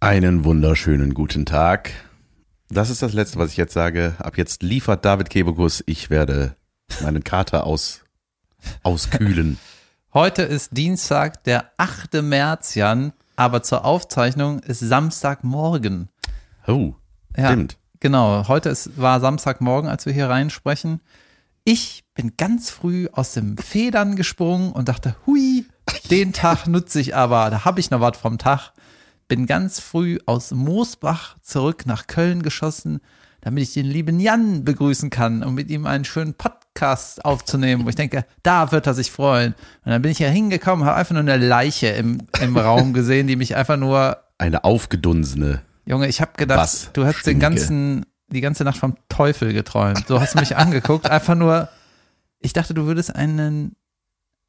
Einen wunderschönen guten Tag. Das ist das Letzte, was ich jetzt sage. Ab jetzt liefert David Kebekus. Ich werde meinen Kater aus, auskühlen. Heute ist Dienstag, der 8. März, Jan, aber zur Aufzeichnung ist Samstagmorgen. Oh, Ja, stimmt. Genau, heute ist, war Samstagmorgen, als wir hier reinsprechen. Ich bin ganz früh aus dem Federn gesprungen und dachte, hui, den Tag nutze ich aber, da habe ich noch was vom Tag. Bin ganz früh aus Moosbach zurück nach Köln geschossen, damit ich den lieben Jan begrüßen kann und mit ihm einen schönen Podcast aufzunehmen, wo ich denke, da wird er sich freuen. Und dann bin ich hier hingekommen, habe einfach nur eine Leiche im, im Raum gesehen, die mich einfach nur Eine aufgedunsene. Junge, ich habe gedacht, Was? du hast den Stinke. ganzen, die ganze Nacht vom Teufel geträumt. So hast du mich angeguckt, einfach nur, ich dachte, du würdest einen,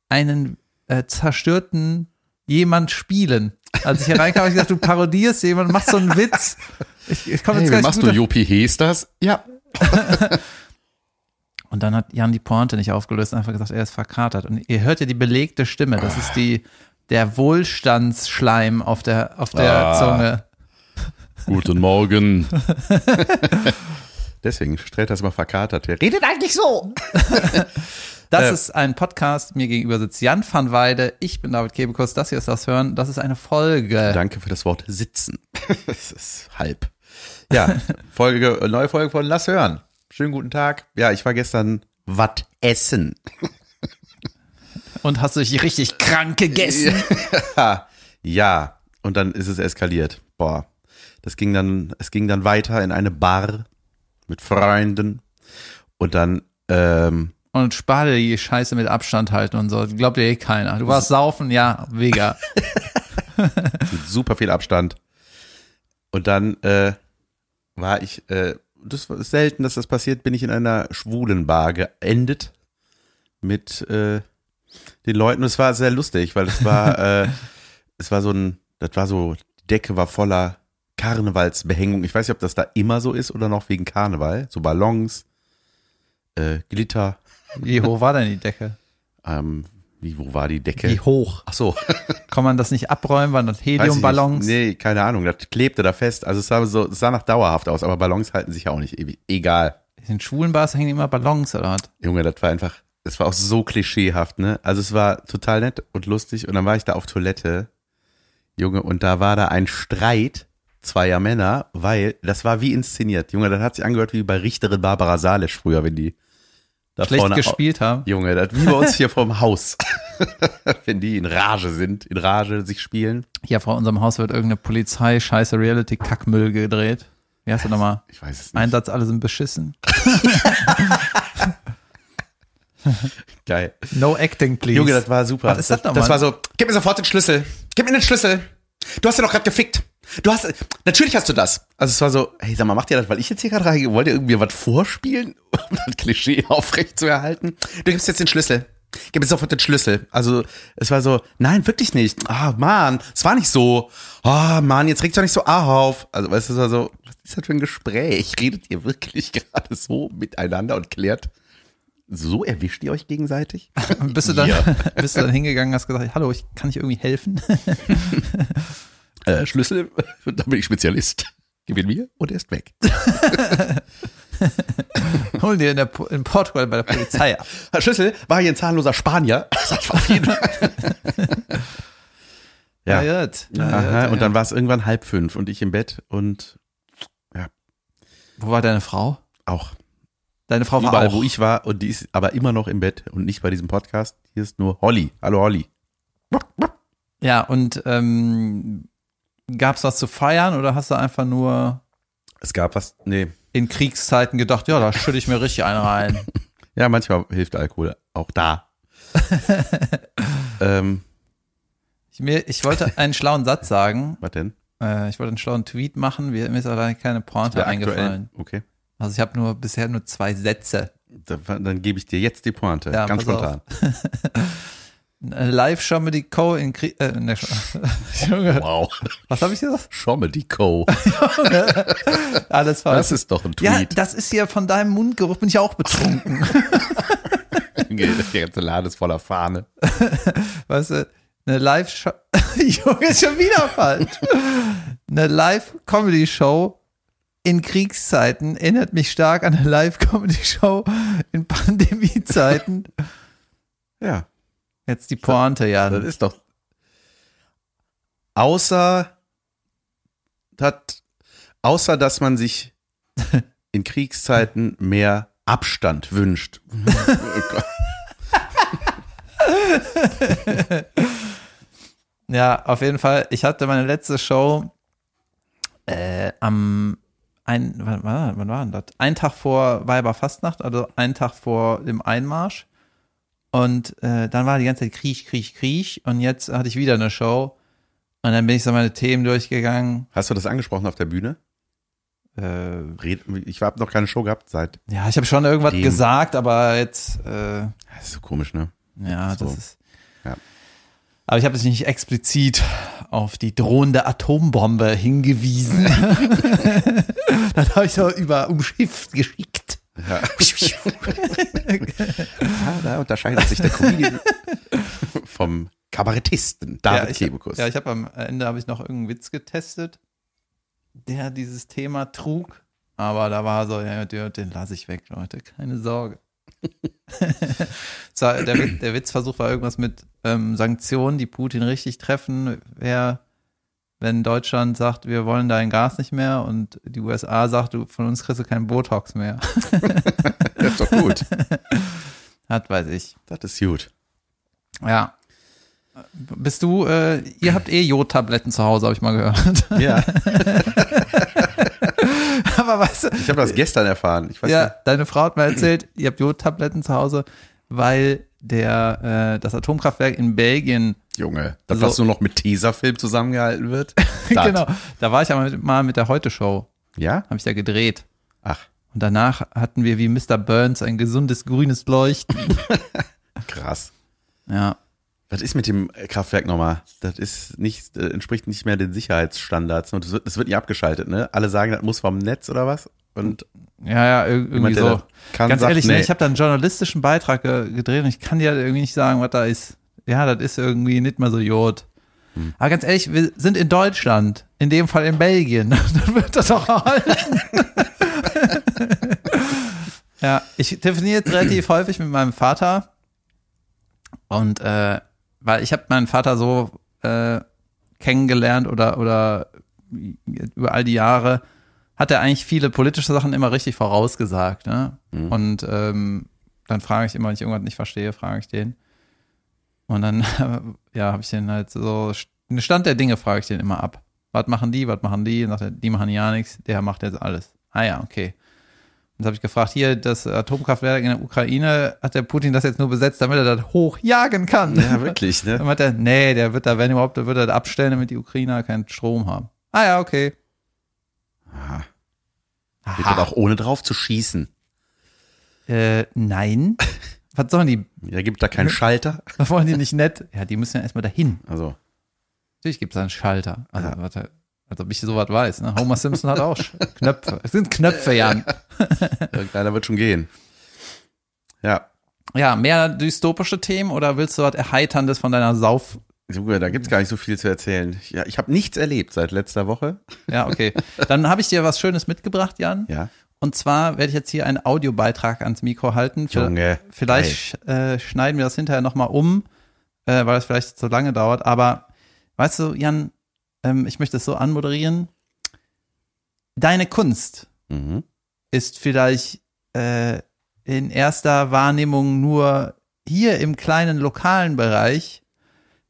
einen äh, zerstörten jemand spielen. Als ich hier reinkam, habe ich gesagt, du parodierst jemanden, machst so einen Witz. Ich, ich komme Hey, jetzt wie gleich machst du Jopi Hesters? Ja. Und dann hat Jan die Pointe nicht aufgelöst, einfach gesagt, er ist verkatert. Und ihr hört ja die belegte Stimme. Das ist die, der Wohlstandsschleim auf der, auf der Ah. Zunge. Guten Morgen. Deswegen stellt das mal verkatert. Der redet eigentlich so. Das Äh. ist ein Podcast. Mir gegenüber sitzt Jan van Weide. Ich bin David Kebekus. Das hier ist das Hören. Das ist eine Folge. Danke für das Wort sitzen. Es ist halb. Ja, Folge, neue Folge von Lass hören. Schönen guten Tag. Ja, ich war gestern wat essen. Und hast du dich richtig krank gegessen? Ja, und dann ist es eskaliert. Boah, das ging dann, es ging dann weiter in eine Bar mit Freunden und dann, ähm, Und spar dir die Scheiße mit Abstand halten und so. Glaubt dir eh keiner. Du warst saufen, ja, mega. super viel Abstand. Und dann äh, war ich, äh, das ist selten, dass das passiert, bin ich in einer schwulen Bar geendet mit äh, den Leuten. Und es war sehr lustig, weil es war, äh, es war so ein, das war so, die Decke war voller Karnevalsbehängung. Ich weiß nicht, ob das da immer so ist oder noch wegen Karneval. So Ballons, äh, Glitter. Wie hoch war denn die Decke? Ähm, wie, wo war die Decke? Wie hoch? Ach so. Kann man das nicht abräumen? Waren das. Heliumballons? Nee, keine Ahnung. Das klebte da fest. Also es sah so, es sah nach dauerhaft aus, aber Ballons halten sich ja auch nicht ewig. Egal. In schwulen Bars hängen immer Ballons oder was? Junge, das war einfach, es war auch so klischeehaft, ne? Also es war total nett und lustig und dann war ich da auf Toilette, Junge, und da war da ein Streit zweier Männer, weil das war wie inszeniert. Junge, das hat sich angehört wie bei Richterin Barbara Salisch früher, wenn die da Schlecht vorne gespielt haben? Junge, das wie bei uns hier vorm Haus. wenn die in Rage sind, in Rage sich spielen. Ja, vor unserem Haus wird irgendeine Polizei scheiße Reality-Kackmüll gedreht. Wie heißt das nochmal? Ich weiß es nicht. Einsatz, alle sind beschissen. Geil. No acting, please. Junge, das war super. Was ist das das, nochmal? war so, gib mir sofort den Schlüssel. Gib mir den Schlüssel. Du hast ja doch gerade gefickt. Du hast, natürlich hast du das. Also es war so, hey, sag mal, macht ihr das, weil ich jetzt hier gerade reingehe? Wollt ihr irgendwie was vorspielen, um das Klischee aufrecht zu erhalten? Du gibst jetzt den Schlüssel. Gib mir sofort den Schlüssel. Also es war so, nein, wirklich nicht. Ah, Mann, es war nicht so. Ah, Mann, jetzt regt doch nicht so auf. Also weißt du, es war so, was ist das für ein Gespräch? Redet ihr wirklich gerade so miteinander und klärt, so erwischt ihr euch gegenseitig? bist, du dann, Ja. bist du dann hingegangen und hast gesagt, hallo, ich, kann ich irgendwie helfen? Äh, Schlüssel, da bin ich Spezialist. Gib ihn mir und er ist weg. Hol dir in, der, in Portugal bei der Polizei ab. Schlüssel war hier ein zahnloser Spanier. Das war auf jeden Fall. ja. Ja, gut. Ja, Aha, und ja. dann war es irgendwann halb fünf und ich im Bett und Wo war deine Frau? auch Deine Frau war überall, auch. wo ich war und die ist aber immer noch im Bett und nicht bei diesem Podcast. Hier ist nur Holly. Hallo Holly. Ja, und ähm, gab's was zu feiern oder hast du einfach nur Es gab was, nee. in Kriegszeiten gedacht, ja, da schütte ich mir richtig einen rein. Ja, manchmal hilft Alkohol auch da. ähm, Ich, mir, ich wollte einen schlauen Satz sagen. was denn? Äh, ich wollte einen schlauen Tweet machen. Mir ist aber keine Pointe eingefallen. Okay. Also ich habe nur bisher nur zwei Sätze. Dann, dann gebe ich dir jetzt die Pointe. Ja, ganz spontan. Eine Live-Comedy Co. in Krieg. Äh, ne, Junge, Wow. was habe ich gesagt? Comedy Co. Alles falsch. Das ist doch ein ja, Tweet. das ist ja von deinem Mundgeruch, bin ich auch betrunken. Der ganze Laden ist voller Fahne. weißt du, eine Live-Show. Junge, ist schon wieder falsch. eine Live-Comedy-Show in Kriegszeiten erinnert mich stark an eine Live-Comedy-Show in Pandemiezeiten. Ja, Jetzt die Pointe, ja. das ist doch. Außer, dat, außer dass man sich in Kriegszeiten mehr Abstand wünscht. Ja, auf jeden Fall. Ich hatte meine letzte Show äh, am ein, wann, wann, wann war denn das? Ein Tag vor Weiberfastnacht, also einen Tag vor dem Einmarsch. Und äh, dann war die ganze Zeit Kriech, Kriech, Kriech. Und jetzt hatte ich wieder eine Show. Und dann bin ich so meine Themen durchgegangen. Hast du das angesprochen auf der Bühne? Äh, Red, ich habe noch keine Show gehabt seit. ja, ich habe schon irgendwas Themen. gesagt, aber jetzt, äh, Das ist so komisch, ne? ja, So. das ist. Ja. Aber ich habe es nicht explizit auf die drohende Atombombe hingewiesen. dann habe ich so über umschifft geschickt. Ja. ja, da unterscheidet sich der Comedian vom Kabarettisten David ja, ich, Kebekus. Ja, ich habe am Ende habe ich noch irgendeinen Witz getestet, der dieses Thema trug. Aber da war so, ja, den, lasse ich weg, Leute, keine Sorge. Der, Witz- der Witzversuch war irgendwas mit ähm, Sanktionen, die Putin richtig treffen. Wer, wenn Deutschland sagt, wir wollen dein Gas nicht mehr und die USA sagt, du, von uns kriegst du keinen Botox mehr. Das ist doch gut. Hat, weiß ich. Das ist gut. Ja. Bist du, äh, ihr habt eh Jodtabletten zu Hause, habe ich mal gehört. Ja, Aber weißt du, ich habe das gestern erfahren. Ja, nicht. deine Frau hat mir erzählt, ihr habt Jodtabletten zu Hause, weil der, äh, das Atomkraftwerk in Belgien, Junge, das, So. was nur noch mit Tesafilm zusammengehalten wird. Das. genau, da war ich aber mit, mal mit der Heute-Show, Ja? habe ich da gedreht. Ach, Und danach hatten wir wie Mr. Burns ein gesundes grünes Leuchten. krass. Ja. Was ist mit dem Kraftwerk nochmal? Das ist nicht, äh, entspricht nicht mehr den Sicherheitsstandards. Und das wird, das wird nicht abgeschaltet, ne? Alle sagen, das muss vom Netz oder was? Und Ja, ja, ir- irgendwie jemand, so. Ganz ehrlich, nee. ne, ich habe da einen journalistischen Beitrag ge gedreht und ich kann dir irgendwie nicht sagen, was da ist. Ja, das ist irgendwie nicht mehr so Jod. Hm. Aber ganz ehrlich, wir sind in Deutschland, in dem Fall in Belgien. Dann wird das auch erhalten. ja, ich telefoniere relativ häufig mit meinem Vater und äh, weil ich habe meinen Vater so äh, kennengelernt oder oder über all die Jahre hat er eigentlich viele politische Sachen immer richtig vorausgesagt. Ne? Mhm. Und ähm, dann frage ich immer, wenn ich irgendwas nicht verstehe, frage ich den. Und dann, ja, habe ich den halt so, den Stand der Dinge frage ich den immer ab. Was machen die, was machen die? Und sagt er, die machen ja nichts, der macht jetzt alles. Ah ja, okay. Und dann habe ich gefragt, hier, das Atomkraftwerk in der Ukraine, hat der Putin das jetzt nur besetzt, damit er das hochjagen kann? Ja, wirklich, ne? Dann meint er, nee, der wird da, wenn überhaupt, der wird er das abstellen, damit die Ukrainer keinen Strom haben. Ah ja, okay. Aha. Geht das auch ohne drauf zu schießen. Äh, nein. Was sollen die? Da gibt da keinen Schalter. Was wollen die nicht nett? Ja, die müssen ja erstmal dahin. Also, Natürlich gibt es einen Schalter. Also, Ja. warte, als ob ich sowas weiß. Ne? Homer Simpson hat auch Knöpfe. Es sind Knöpfe, Jan. irgendeiner wird schon gehen. Ja. Ja, mehr dystopische Themen oder willst du was Erheiterndes von deiner Sauf? Junge, da gibt's gar nicht so viel zu erzählen. Ja, ich habe nichts erlebt seit letzter Woche. Ja, okay. Dann habe ich dir was Schönes mitgebracht, Jan. Ja. Und zwar werde ich jetzt hier einen Audiobeitrag ans Mikro halten. Für- Junge. Vielleicht äh, schneiden wir das hinterher nochmal um, äh, weil es vielleicht zu lange dauert. Aber weißt du, Jan, ähm, ich möchte es so anmoderieren. Deine Kunst Mhm. ist vielleicht äh, in erster Wahrnehmung nur hier im kleinen lokalen Bereich,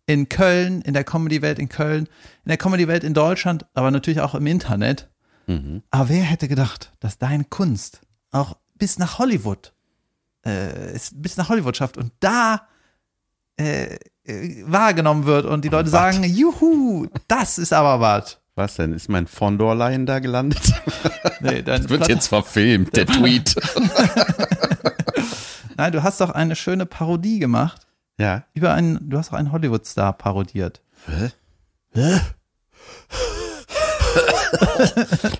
in Köln, in der Comedy-Welt in Köln, in der Comedy-Welt in Deutschland, aber natürlich auch im Internet. Mhm. Aber wer hätte gedacht, dass deine Kunst auch bis nach Hollywood, äh, bis nach Hollywood schafft und da äh, äh, wahrgenommen wird und die Leute Was? sagen, juhu, das ist aber was. Was denn? Ist mein Fondor-Line da gelandet? Nee, dein Wird Platte- jetzt verfilmt, der Tweet. Nein, du hast doch eine schöne Parodie gemacht Ja. über einen, du hast auch einen Hollywood-Star parodiert.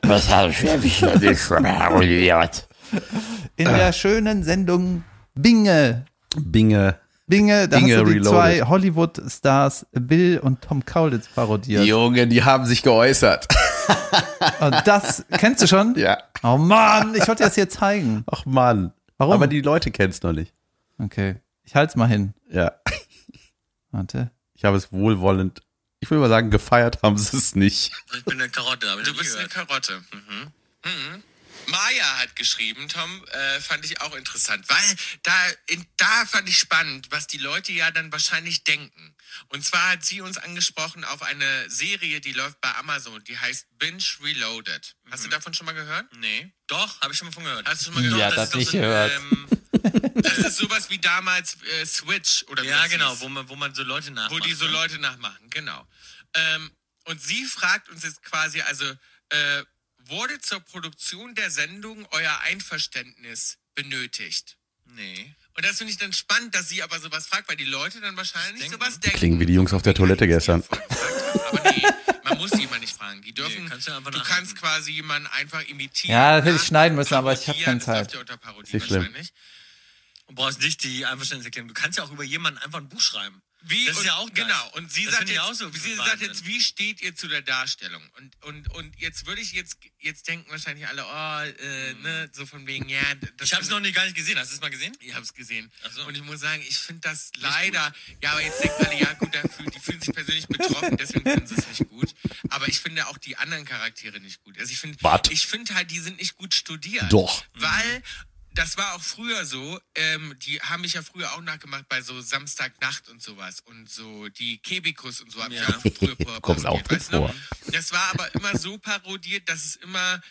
Was habe ich nicht parodiert? In der schönen Sendung Binge. Binge. Binge, da Binge hast du die Reloaded. zwei Hollywood-Stars Bill und Tom Kaulitz parodiert. Junge, die haben sich geäußert. Und das kennst du schon? Ja. Oh Mann, ich wollte dir das hier zeigen. Ach Mann. Warum? Aber die Leute kennen es noch nicht. Okay, ich halte es mal hin. Ja. Warte. Ich habe es wohlwollend, ich will mal sagen, gefeiert haben sie es nicht. Ich bin eine Karotte, aber Du bist eine Karotte. Mhm. Mhm. Maya hat geschrieben, Tom, äh, fand ich auch interessant, weil da, in, da fand ich spannend, was die Leute ja dann wahrscheinlich denken. Und zwar hat sie uns angesprochen auf eine Serie, die läuft bei Amazon, die heißt Binge Reloaded. Hast du davon schon mal gehört? Nee. Doch, habe ich schon mal von gehört. Hast du schon mal gehört? Ja, das so ein, gehört. Ähm, das ist sowas wie damals äh, Switch oder wie Ja, das genau, hieß. wo man, wo man so Leute nachmacht. wo die so ne? Leute nachmachen, genau. Ähm, und sie fragt uns jetzt quasi, also äh, wurde zur Produktion der Sendung euer Einverständnis benötigt? Nee. Und das finde ich dann spannend, dass sie aber sowas fragt, weil die Leute dann wahrscheinlich denken. sowas denken. Klingen wie die Jungs auf der Toilette gestern. Aber nee, man muss die immer nicht fragen. Die dürfen, kannst du einfach du kannst quasi jemanden einfach imitieren. Ja, das hätte ich schneiden müssen, aber ich hab parodieren. keine Zeit. Das Nicht schlimm. Du brauchst nicht die Einverständniserklärung. Du kannst ja auch über jemanden einfach ein Buch schreiben. Wie, Das ist und, ja auch nice. Genau, und sie Das sagt jetzt, auch so sie Wahnsinn. sagt jetzt, wie steht ihr zu der Darstellung? Und, und, und jetzt würde ich jetzt, jetzt denken wahrscheinlich alle, oh, äh, ne, so von wegen, ja, das Ich habe es noch nie gar nicht gesehen. Hast du es mal gesehen? ich habe es gesehen. So. Und ich muss sagen, ich finde das leider, ja, aber jetzt denken alle, ja gut, da fühl- die fühlen sich persönlich betroffen, deswegen finden sie es nicht gut. Aber ich finde auch die anderen Charaktere nicht gut. Also ich finde, ich finde halt, die sind nicht gut studiert. Doch. Weil das war auch früher so, ähm, die haben mich ja früher auch nachgemacht bei so Samstagnacht und sowas und so die Kebikus und so haben Ja. ja. auch früher Kommt's auch parodiert, drin weißt du? vor. Das war aber immer so parodiert, dass es immer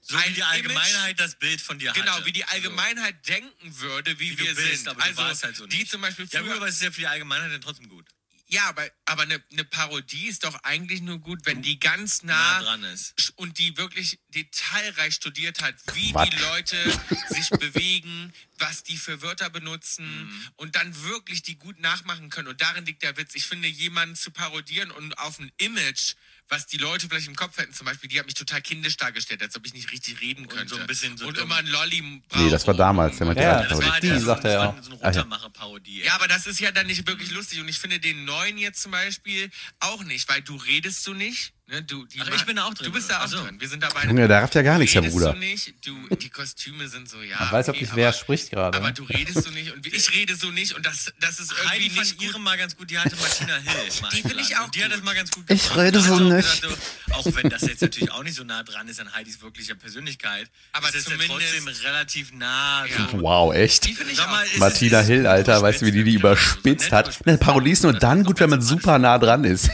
So wie die Allgemeinheit das Bild von dir Genau, hatte. wie die Allgemeinheit denken würde, wie, Wie du wir bist, sind. aber du also warst halt so die zum Beispiel Ja, früher, gut, aber es ist ja für die Allgemeinheit dann trotzdem gut. Ja, aber aber eine eine Parodie ist doch eigentlich nur gut, wenn die ganz nah, Nah dran ist. und die wirklich detailreich studiert hat, wie Quatsch. die Leute sich bewegen, was die für Wörter benutzen Mhm. und dann wirklich die gut nachmachen können. Und darin liegt der Witz. Ich finde, jemanden zu parodieren und auf ein Image, was die Leute vielleicht im Kopf hätten, zum Beispiel, die hat mich total kindisch dargestellt, als ob ich nicht richtig reden könnte. so ein bisschen so und immer ein Lolli Nee, das war damals, der Ja, ja, das Das war halt Die so, sagt er das ja so eine Ah, ja. Runtermacher-Parodie. Ja, aber das ist ja dann nicht wirklich lustig. Und ich finde den neuen jetzt zum Beispiel auch nicht, weil du redest so nicht. Ne? Du, die Ach, ich bin da auch drin, Du bist da auch Ach so. drin. Wir sind dabei. Junge, der rafft ja gar nichts, der redest Bruder. Du nicht. Du, die Kostüme sind so, ja. Man weiß auch okay, nicht, aber, wer spricht gerade. Aber du redest so nicht und ich rede so nicht und das, das ist irgendwie Heidi nicht fand ihre mal ganz gut, die hatte Martina Hill. Die finde ich auch Und Die hat gut. das mal ganz gut Ich gemacht. rede Da so hat auch nicht. gesagt, auch wenn das jetzt natürlich auch nicht so nah dran ist an Heidis wirklicher Persönlichkeit, Aber ist ja zumindest- trotzdem relativ nah. Ja. So. Wow, echt? Ich mal, auch ist Martina ist Hill, Alter, weißt du, wie die die überspitzt hat? Ne, Parodie ist nur dann gut, wenn man super nah dran ist.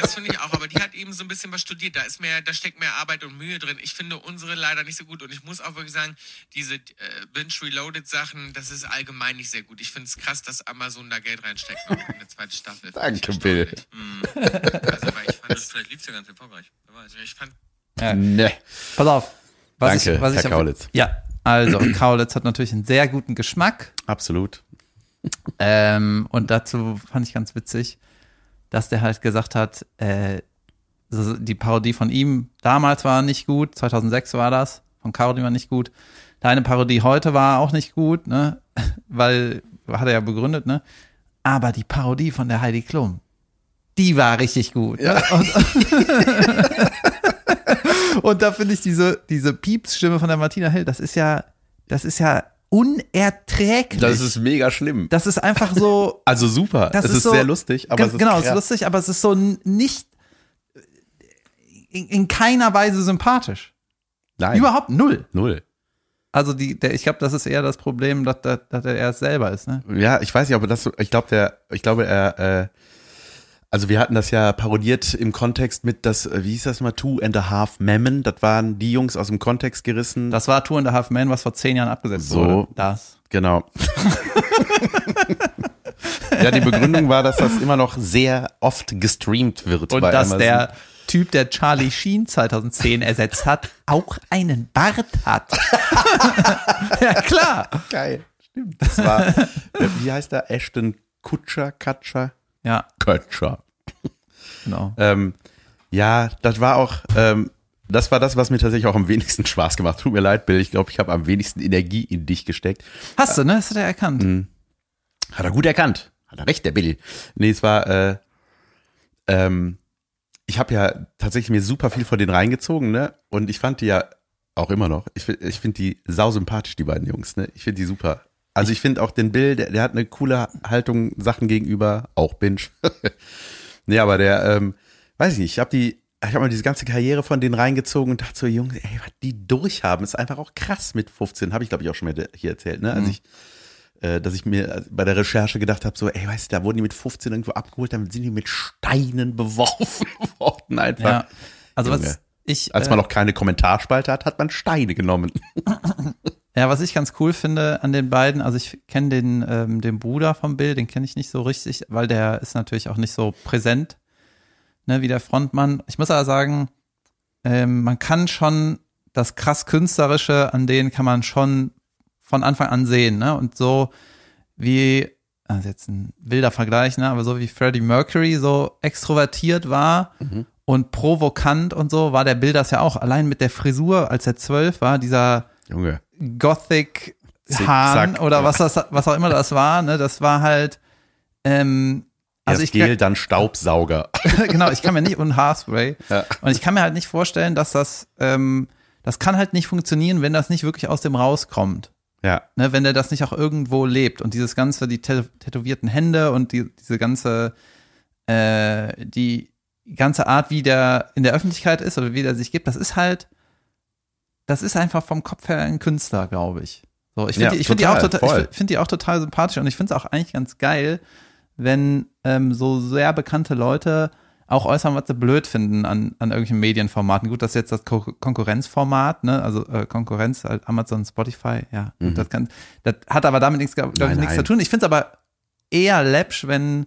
Das finde ich auch, aber die hat eben so ein bisschen was studiert. Da ist mehr, da steckt mehr Arbeit und Mühe drin. Ich finde unsere leider nicht so gut und ich muss auch wirklich sagen, diese äh, Binge Reloaded Sachen, das ist allgemein nicht sehr gut. Ich finde es krass, dass Amazon da Geld reinsteckt in eine zweite Staffel. Danke, Bill. erstaunlich. Also, weil ich fand Das vielleicht lief es ja ganz erfolgreich. Wer weiß. ich fand, Ne. Pass auf. Was Danke, ich, was Herr ich Kaulitz. Ja, also Kaulitz hat natürlich einen sehr guten Geschmack. Absolut. Ähm, und dazu fand ich ganz witzig, dass der halt gesagt hat, äh, die Parodie von ihm damals war nicht gut, 2006 war das, von Caroline war nicht gut. Deine Parodie heute war auch nicht gut, ne? Weil, hat er ja begründet, ne? Aber die Parodie von der Heidi Klum, die war richtig gut. Ne? Und, und da finde ich diese, diese Pieps-Stimme von der Martina Hill, das ist ja, das ist ja unerträglich. Das ist mega schlimm. Das ist einfach so. Also super. Das es ist ist so- sehr lustig, aber es ist genau, es ist krass. lustig, aber es ist so nicht in, in keiner Weise sympathisch. Nein, Überhaupt null. null. Also die, der, ich glaube, das ist eher das Problem, dass, dass, dass er erst selber ist. Ne? Ja, ich weiß nicht, aber das, ich glaube, der, ich glaube, er, äh, also wir hatten das ja parodiert im Kontext mit das, äh, wie hieß das mal, Two and a Half Memmen. Das waren die Jungs aus dem Kontext gerissen. Das war Two and a Half Men, was vor zehn Jahren abgesetzt So. wurde. Das. Genau. ja, die Begründung war, dass das immer noch sehr oft gestreamt wird. Und dass Amazon. der Typ, der Charlie Sheen 2010 ersetzt hat, auch einen Bart hat. ja, klar. Geil, stimmt. Das war, wie heißt der? Ashton Kutscher, Katscher? Ja, Kutscher. genau. Ähm, ja, das war auch, ähm, das war das, was mir tatsächlich auch am wenigsten Spaß gemacht. Tut mir leid, Bill. Ich glaube, ich habe am wenigsten Energie in dich gesteckt. Hast du, ne? Das hat er erkannt. Mhm. Hat er gut erkannt. Hat er recht, der Bill. Nee, es war, äh, ähm, ich habe ja tatsächlich mir super viel von denen reingezogen, ne? Und ich fand die ja auch immer noch. Ich, ich finde die sau sympathisch, die beiden Jungs, ne? Ich finde die super. Also ich finde auch den Bill, der, der hat eine coole Haltung Sachen gegenüber, auch Binge. nee, aber der, ähm, weiß ich nicht, ich habe die, ich habe mal diese ganze Karriere von denen reingezogen und dachte so, Jungs, ey, was die durchhaben, ist einfach auch krass mit 15, habe ich glaube ich auch schon mal hier erzählt, ne? Also ich, äh, dass ich mir bei der Recherche gedacht habe, so, ey, weißt du, da wurden die mit 15 irgendwo abgeholt, dann sind die mit Steinen beworfen worden einfach. Ja. Also Junge. was ich, Als äh, man noch keine Kommentarspalte hat, hat man Steine genommen. Ja, was ich ganz cool finde an den beiden, also ich kenne den, ähm, den Bruder vom Bill, den kenne ich nicht so richtig, weil der ist natürlich auch nicht so präsent, ne, wie der Frontmann. Ich muss aber sagen, ähm, man kann schon das krass Künstlerische an denen kann man schon von Anfang an sehen, ne? Und so wie, also jetzt ein wilder Vergleich, ne? Aber so wie Freddie Mercury so extrovertiert war und provokant und so, war der Bill das ja auch. Allein mit der Frisur, als er zwölf war, dieser Junge. Gothic Hahn oder was das, was auch immer das war, ne, das war halt, ähm, also Erst ich Gel, dann Staubsauger. genau, ich kann mir nicht und Haarspray Ja. und ich kann mir halt nicht vorstellen, dass das, ähm, das kann halt nicht funktionieren, wenn das nicht wirklich aus dem rauskommt, Ja. ne, wenn der das nicht auch irgendwo lebt und dieses ganze, die tä- tätowierten Hände und die, diese ganze, äh, die ganze Art, wie der in der Öffentlichkeit ist oder wie der sich gibt, das ist halt, das ist einfach vom Kopf her ein Künstler, glaube ich. So, ich finde Ja, die, ich finde die auch total, ich finde die auch total sympathisch und ich finde es auch eigentlich ganz geil, wenn ähm, so sehr bekannte Leute auch äußern, was sie blöd finden an, an irgendwelchen Medienformaten. Gut, das ist jetzt das Ko Konkurrenzformat, ne? Also äh, Konkurrenz, halt Amazon, Spotify, ja. Gut, das kann, das hat aber damit nichts, glaube ich, Mhm. Nein, nichts nein. zu tun. Ich finde es aber eher läppsch, wenn,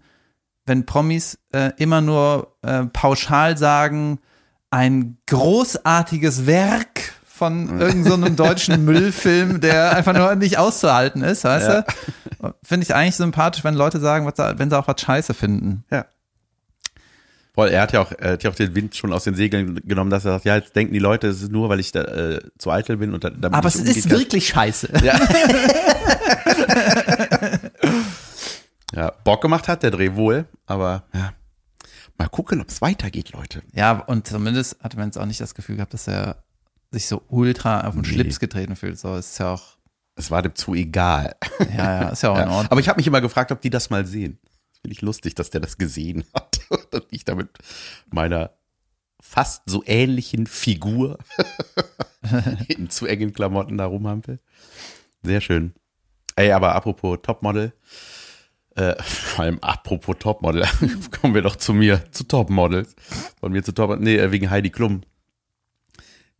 wenn Promis äh, immer nur äh, pauschal sagen, ein großartiges Werk von irgendeinem so einem deutschen Müllfilm, der einfach nur nicht auszuhalten ist, weißt du? Finde ich eigentlich sympathisch, wenn Leute sagen, was, wenn sie auch was scheiße finden. Ja. Voll, er hat ja auch, er hat ja auch den Wind schon aus den Segeln genommen, dass er sagt, ja, jetzt denken die Leute, es ist nur, weil ich da, äh, zu eitel bin und da, damit Aber es ist wirklich scheiße. Ja, Bock gemacht hat der Dreh wohl, aber ja. Mal gucken, ob es weitergeht, Leute. Ja, und zumindest hatte man jetzt auch nicht das Gefühl gehabt, dass er sich so ultra auf den Nee. Schlips getreten fühlt. So ist ja auch, Es war dem zu egal. ja, ja, ist ja auch in Ja. Ordnung. Aber ich habe mich immer gefragt, ob die das mal sehen. Finde ich lustig, dass der das gesehen hat und ich damit meiner fast so ähnlichen Figur in zu engen Klamotten da rumhampel. Sehr schön. Ey, aber apropos Topmodel, äh, vor allem apropos Topmodel, kommen wir doch zu mir, zu Topmodels. Von mir zu Top, nee, äh, wegen Heidi Klum.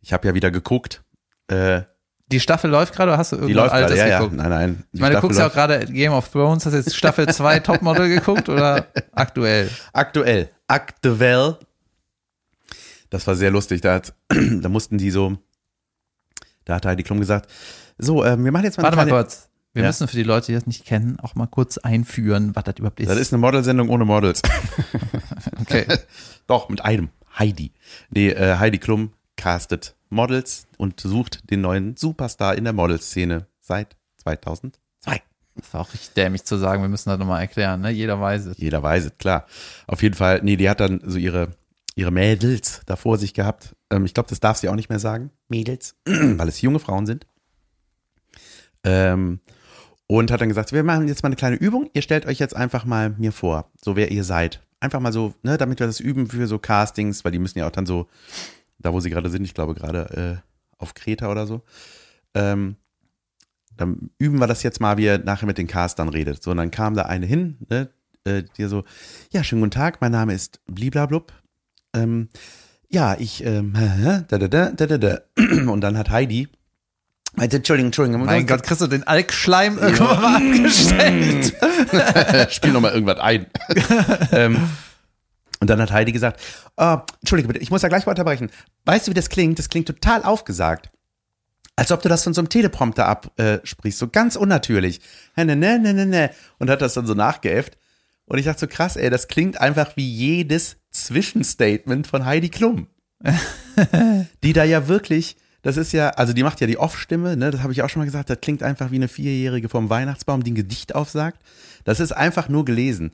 Ich habe ja wieder geguckt. Äh, Die Staffel läuft gerade oder hast du die irgendwas läuft gerade, Altes ja, ja. geguckt? Nein, nein. Ich meine, du guckst ja auch gerade Game of Thrones, hast du jetzt Staffel 2 Topmodel geguckt oder aktuell? Aktuell. Aktuell. Das war sehr lustig. Da, hat, da mussten die so, da hat Heidi Klum gesagt, so, ähm, wir machen jetzt mal Warte mal kurz. Wir Ja. müssen für die Leute, die das nicht kennen, auch mal kurz einführen, was das überhaupt ist. Das ist eine Modelsendung ohne Models. okay. Doch, mit einem. Heidi. Nee, äh, Heidi Klum castet Models und sucht den neuen Superstar in der Modelszene seit 2002. Das war auch richtig dämlich zu sagen, wir müssen das nochmal erklären, ne? Jeder weiß es. Jeder weiß es, klar. Auf jeden Fall, nee, die hat dann so ihre, ihre Mädels da vor sich gehabt. Ähm, ich glaube, das darf sie auch nicht mehr sagen. Mädels, weil es junge Frauen sind. Ähm, und hat dann gesagt, wir machen jetzt mal eine kleine Übung. Ihr stellt euch jetzt einfach mal mir vor, so wer ihr seid. Einfach mal so, ne, damit wir das üben für so Castings, weil die müssen ja auch dann so, da wo sie gerade sind, ich glaube gerade äh, auf Kreta oder so. Ähm, dann üben wir das jetzt mal, wie ihr nachher mit den Castern redet. So, und dann kam da eine hin, ne, äh, die so, ja, schönen guten Tag, mein Name ist Bliblablub. Ähm, ja, ich, ähm, da, da, da, da, da, da. Und dann hat Heidi, meinte, Entschuldigung, Entschuldigung, Mein Gott, kriegst du den Alkschleim irgendwann mal abgestellt? spiel noch mal irgendwas ein. ähm, und dann hat Heidi gesagt, oh, Entschuldige bitte, ich muss da gleich mal unterbrechen. Weißt du, wie das klingt? Das klingt total aufgesagt. Als ob du das von so einem Teleprompter absprichst, so ganz unnatürlich. Ne, ne, ne, ne, ne. Und hat das dann so nachgeäfft. Und ich dachte so, krass, ey, das klingt einfach wie jedes Zwischenstatement von Heidi Klum. die da ja wirklich, das ist ja, also die macht ja die Off-Stimme, ne, das habe ich auch schon mal gesagt, das klingt einfach wie eine Vierjährige vom Weihnachtsbaum, die ein Gedicht aufsagt. Das ist einfach nur gelesen.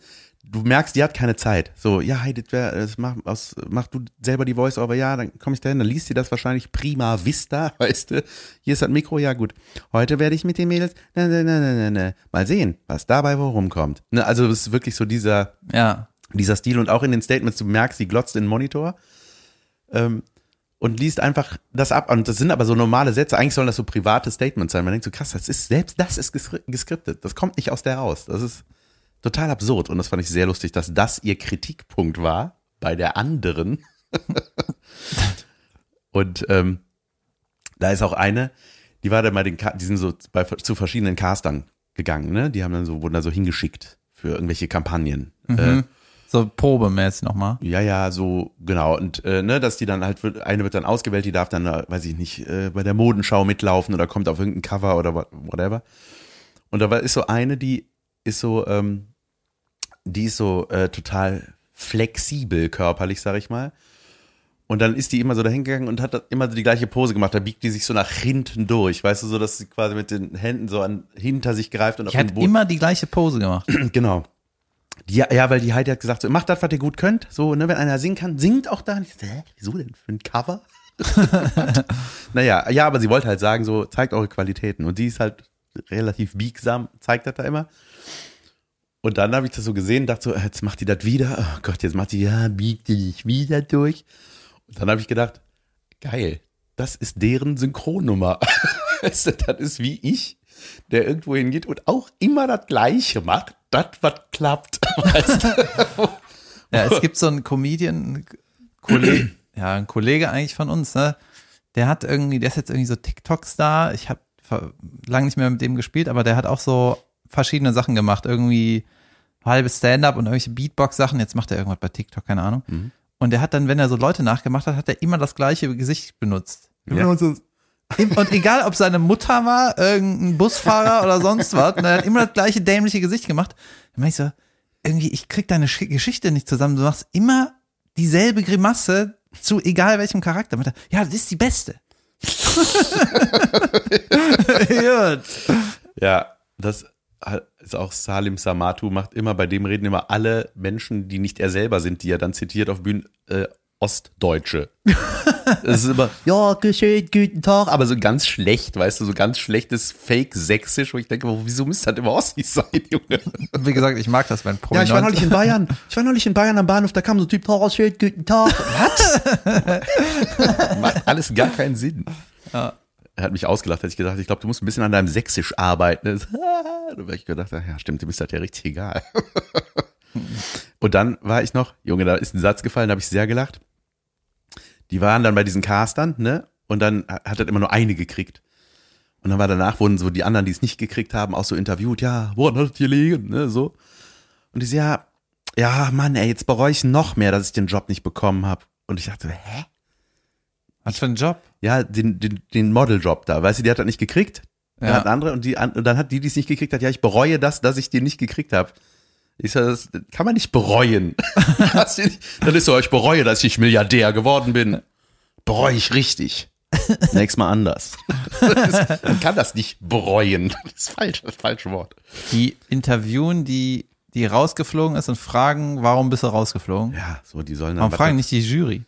Du merkst, die hat keine Zeit. So, ja, hey, das wär, das mach, aus, mach du selber die Voice-Over, ja, dann komme ich dahin, dann liest sie das wahrscheinlich prima vista, weißt du. Hier ist das Mikro, ja gut. Heute werde ich mit den Mädels, ne, ne, ne, ne, ne, ne, mal sehen, was dabei wo rumkommt. Ne, also es ist wirklich so dieser, Ja. dieser Stil und auch in den Statements, du merkst, sie glotzt in den Monitor ähm, und liest einfach das ab. Und das sind aber so normale Sätze. Eigentlich sollen das so private Statements sein. Man denkt so, krass, das ist, selbst das ist geskri- geskriptet. Das kommt nicht aus der raus. Das ist total absurd. Und das fand ich sehr lustig, dass das ihr Kritikpunkt war bei der anderen. und ähm, da ist auch eine, die war dann bei den, die sind so bei, zu verschiedenen Castern gegangen, ne? Die haben dann so, wurden da so hingeschickt für irgendwelche Kampagnen. Äh, So probemäßig nochmal. ja, ja, so, genau. Und äh, ne, dass die dann halt, wird, eine wird dann ausgewählt, die darf dann, weiß ich nicht, äh, bei der Modenschau mitlaufen oder kommt auf irgendein Cover oder whatever. Und da war- ist so eine, die ist so, ähm, die ist so äh, total flexibel körperlich, sag ich mal. Und dann ist die immer so dahingegangen und hat immer so die gleiche Pose gemacht. Da biegt die sich so nach hinten durch, weißt du, so, dass sie quasi mit den Händen so an, hinter sich greift und Ich auf hat den Boden. immer die gleiche Pose gemacht. Genau. Die, ja, weil die Heidi hat gesagt, so, macht das, was ihr gut könnt. So, ne, wenn einer singen kann, singt auch da. Und ich so, hä, wieso denn für ein Cover? naja, ja, aber sie wollte halt sagen, so, zeigt eure Qualitäten. Und die ist halt relativ biegsam, zeigt das da immer. Und dann habe ich das so gesehen, dachte so, jetzt macht die das wieder. Oh Gott, jetzt macht die, ja, biegt die dich wieder durch. Und dann habe ich gedacht, geil, das ist deren Synchronnummer. Das ist wie ich, der irgendwo hingeht und auch immer das Gleiche macht, das, was klappt. Weißt du? Ja, es gibt so einen Comedian, Kollege, ja, ein Kollege eigentlich von uns, ne? Der hat irgendwie, der ist jetzt irgendwie so TikTok-Star. Ich habe lange nicht mehr mit dem gespielt, aber der hat auch so verschiedene Sachen gemacht. Irgendwie halbes Stand-up und irgendwelche Beatbox-Sachen. Jetzt macht er irgendwas bei TikTok, keine Ahnung. Und der hat dann, wenn er so Leute nachgemacht hat, hat er immer das gleiche Gesicht benutzt. Ja. Und egal, ob seine Mutter war, irgendein Busfahrer oder sonst was, und er hat immer das gleiche dämliche Gesicht gemacht. Dann meinte ich so, irgendwie, ich krieg deine Sch- Geschichte nicht zusammen. Du machst immer dieselbe Grimasse zu egal welchem Charakter. Er, Ja, das ist die beste. Ja, das ist auch Salim Samatu, macht immer, bei dem reden immer alle Menschen, die nicht er selber sind, die er dann zitiert auf Bühnen, äh, Ostdeutsche. Das ist immer, ja, geschehen, guten Tag, aber so ganz schlecht, weißt du, so ganz schlechtes Fake-Sächsisch, wo ich denke, wieso müsste das immer Ossis sein, Junge? Wie gesagt, ich mag das, wenn Ja, Prominente. ich war neulich in Bayern. Ich war neulich in Bayern am Bahnhof, da kam so ein Typ, Tag, schön, guten Tag. Was? Macht alles gar keinen Sinn. Er hat mich ausgelacht, hätte ich gesagt, ich glaube, du musst ein bisschen an deinem Sächsisch arbeiten. Da habe ich gedacht, ja, stimmt, dem ist das ja richtig egal. Und dann war ich noch, Junge, da ist ein Satz gefallen, da habe ich sehr gelacht. Die waren dann bei diesen Castern, ne? Und dann hat er immer nur eine gekriegt. Und dann war danach, wurden so die anderen, die es nicht gekriegt haben, auch so interviewt, ja, woran hat es gelegen, ne, so. Und die so, ja, ja, Mann, ey, jetzt bereue ich noch mehr, dass ich den Job nicht bekommen habe. Und ich dachte, hä? Was für ein Job? Ja, den, den, den Modeljob da, weißt du, die hat das nicht gekriegt. Ja. hat andere und, die, und dann hat die, die es nicht gekriegt hat, ja, ich bereue das, dass ich den nicht gekriegt habe. Ich sag, das kann man nicht bereuen. Dann ist so, ich bereue, dass ich Milliardär geworden bin. Bereue ich richtig. Nächstes Mal anders. Ist, man kann das nicht bereuen. Das ist falsch, das falsche Wort. Die interviewen die, die rausgeflogen ist und fragen, warum bist du rausgeflogen? Ja, so, die sollen dann. Warum fragen nicht die Jury?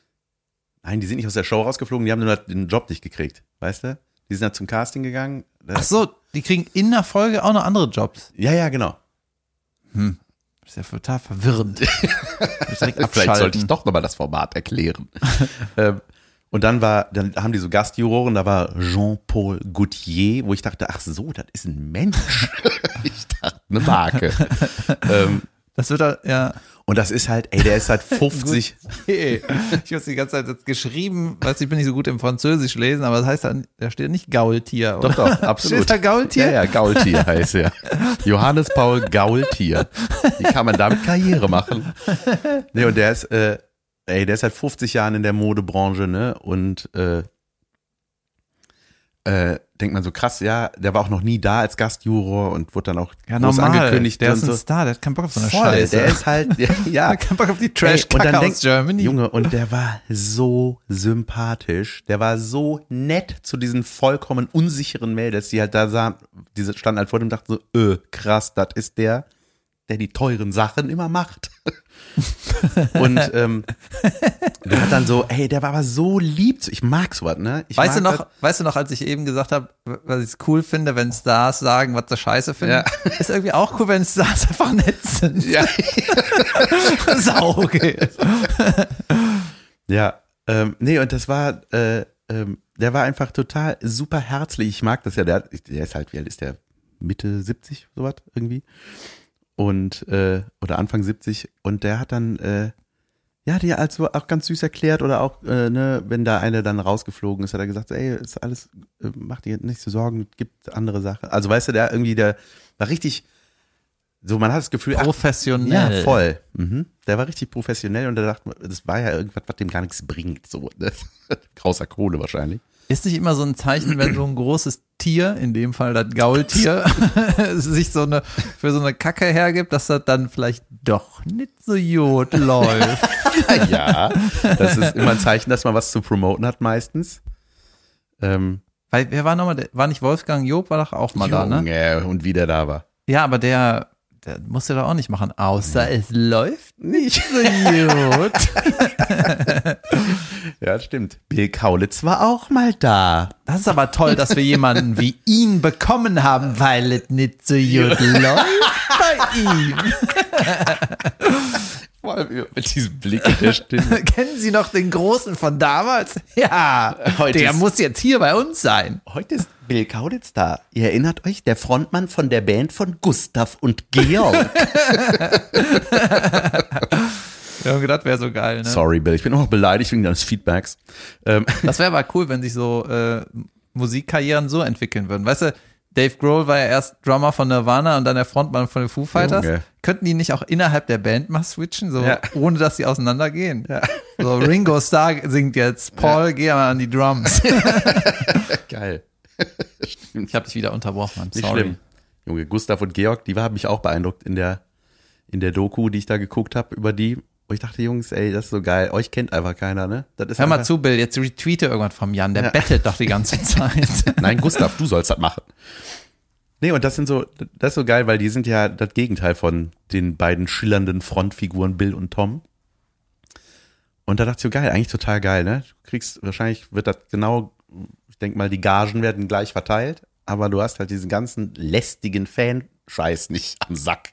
Nein, die sind nicht aus der Show rausgeflogen, die haben nur den Job nicht gekriegt. Weißt du? Die sind dann zum Casting gegangen. Ach so, die kriegen in der Folge auch noch andere Jobs. Ja, ja, genau. Das ist ja total verwirrend. Vielleicht sollte ich doch nochmal das Format erklären. ähm, und dann war, dann haben die so Gastjuroren, da war Jean-Paul Gaultier, wo ich dachte, ach so, das ist ein Mensch. ich dachte, eine Marke. ähm, Das wird ja. Und das ist halt, ey, der ist halt 50. Hey, ich habe die ganze Zeit jetzt geschrieben, weiß ich bin nicht so gut im Französisch lesen, aber das heißt dann, da steht nicht Gaultier. Oder? Doch, doch, absolut. Steht da Gaultier? Ja, ja, Gaultier heißt er. Johannes Paul Gaultier. Wie kann man damit Karriere machen? Nee, und der ist, äh, ey, der ist seit 50 Jahren in der Modebranche, ne? Und äh, äh, denkt man so krass, ja, der war auch noch nie da als Gastjuror und wurde dann auch Ja, groß normal. angekündigt. Der ist ein so. Star, der hat keinen Bock auf so eine Voll, Scheiße. der ist halt, ja, ja. keinen Bock auf die Ey, trash und dann aus denk- Germany. Junge, und der war so sympathisch. Der war so nett zu diesen vollkommen unsicheren Mädels, die halt da sahen, diese standen halt vor dem und dachten so, öh, krass, das ist der. Der die teuren Sachen immer macht. und ähm, der hat dann so, ey, der war aber so lieb. Ich mag sowas, ne? Ich Weißt du noch, weißt du noch, als ich eben gesagt habe, was ich cool finde, wenn Stars sagen, was sie scheiße finden? Ist irgendwie auch cool, wenn Stars einfach nett sind. Ja, Sau okay. ja. Ähm, nee, und das war, äh, ähm, der war einfach total super herzlich. Ich mag das ja. Der, der ist halt, wie alt ist der? Mitte 70, sowas irgendwie. Und, äh, oder Anfang 70. Und der hat dann, äh, ja, dir also auch ganz süß erklärt oder auch, äh, ne, wenn da eine dann rausgeflogen ist, hat er gesagt, ey, ist alles, äh, mach dir nicht so Sorgen, gibt andere Sachen. Also weißt du, der irgendwie, der war richtig, so man hat das Gefühl, ach, Professionell. ja, voll. Mhm. Der war richtig professionell und der dachte, das war ja irgendwas, was dem gar nichts bringt, so, ne? Außer Kohle wahrscheinlich. Ist nicht immer so ein Zeichen, wenn so ein großes Tier, in dem Fall das Gaultier, sich so eine, für so eine Kacke hergibt, dass das dann vielleicht doch nicht so gut läuft. ja, das ist immer ein Zeichen, dass man was zu promoten hat meistens. Ähm, Weil, wer war nochmal, war nicht Wolfgang Job, war doch auch mal da, ne? Junge, und wie der da war. Ja, aber der, der musste doch auch nicht machen, außer es läuft nicht so gut. Ja, das stimmt. Bill Kaulitz war auch mal da. Das ist aber toll, dass wir jemanden wie ihn bekommen haben, weil es nicht so gut läuft bei ihm. Vor allem mit diesem Blick in der Stimme. Kennen Sie noch den Großen von damals? Ja, Heute der ist- muss jetzt hier bei uns sein. Heute ist Bill Kaulitz da. Ihr erinnert euch, der Frontmann von der Band von Gustav und Georg. Wir haben gedacht, wäre so geil, ne? Sorry, Bill, ich bin auch noch beleidigt wegen deines Feedbacks. Ähm, Das wäre aber cool, wenn sich so äh, Musikkarrieren so entwickeln würden. Weißt du, Dave Grohl war ja erst Drummer von Nirvana und dann der Frontmann von den Foo Fighters. Junge. Könnten die nicht auch innerhalb der Band mal switchen, so Ja. ohne dass sie auseinandergehen? So Ringo Starr singt jetzt, Paul, geh mal an die Drums. geil. Ich habe dich wieder unterbrochen. I'm Nicht sorry. schlimm. Junge, Gustav und Georg, die haben mich auch beeindruckt in der, in der Doku, die ich da geguckt habe über die. Wo ich dachte, Jungs, ey, das ist so geil. Euch kennt einfach keiner, ne? Das ist Hör mal zu, Bill, jetzt retweete irgendwann vom Jan, der Ja. bettelt doch die ganze Zeit. Nein, Gustav, du sollst das machen. Nee, und das sind so, das ist so geil, weil die sind ja das Gegenteil von den beiden schillernden Frontfiguren Bill und Tom. Und da dachte ich so, geil, eigentlich total geil, ne? Du kriegst, wahrscheinlich wird das genau, ich denke mal, die Gagen werden gleich verteilt, aber du hast halt diesen ganzen lästigen Fan-Scheiß nicht am Sack.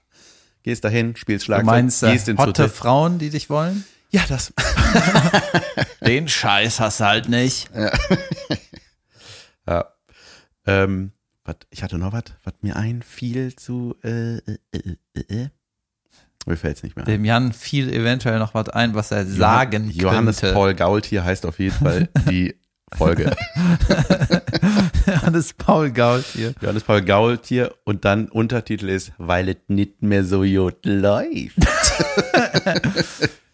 Gehst dahin, spielst Du Schlagzeug, meinst äh, gehst ins hotte Hotel. Frauen, die dich wollen? Ja, das. Den Scheiß hast du halt nicht. Ja. Ähm, wat, ich hatte noch was, was mir einfiel zu, äh, äh, äh, äh, äh. Mir fällt's nicht mehr ein. Dem Jan fiel eventuell noch was ein, was er sagen Johannes könnte. Paul Gaultier heißt auf jeden Fall die Folge. Johannes Paul Gault hier. Johannes Paul Gaultier und dann Untertitel ist, weil es nicht mehr so gut läuft.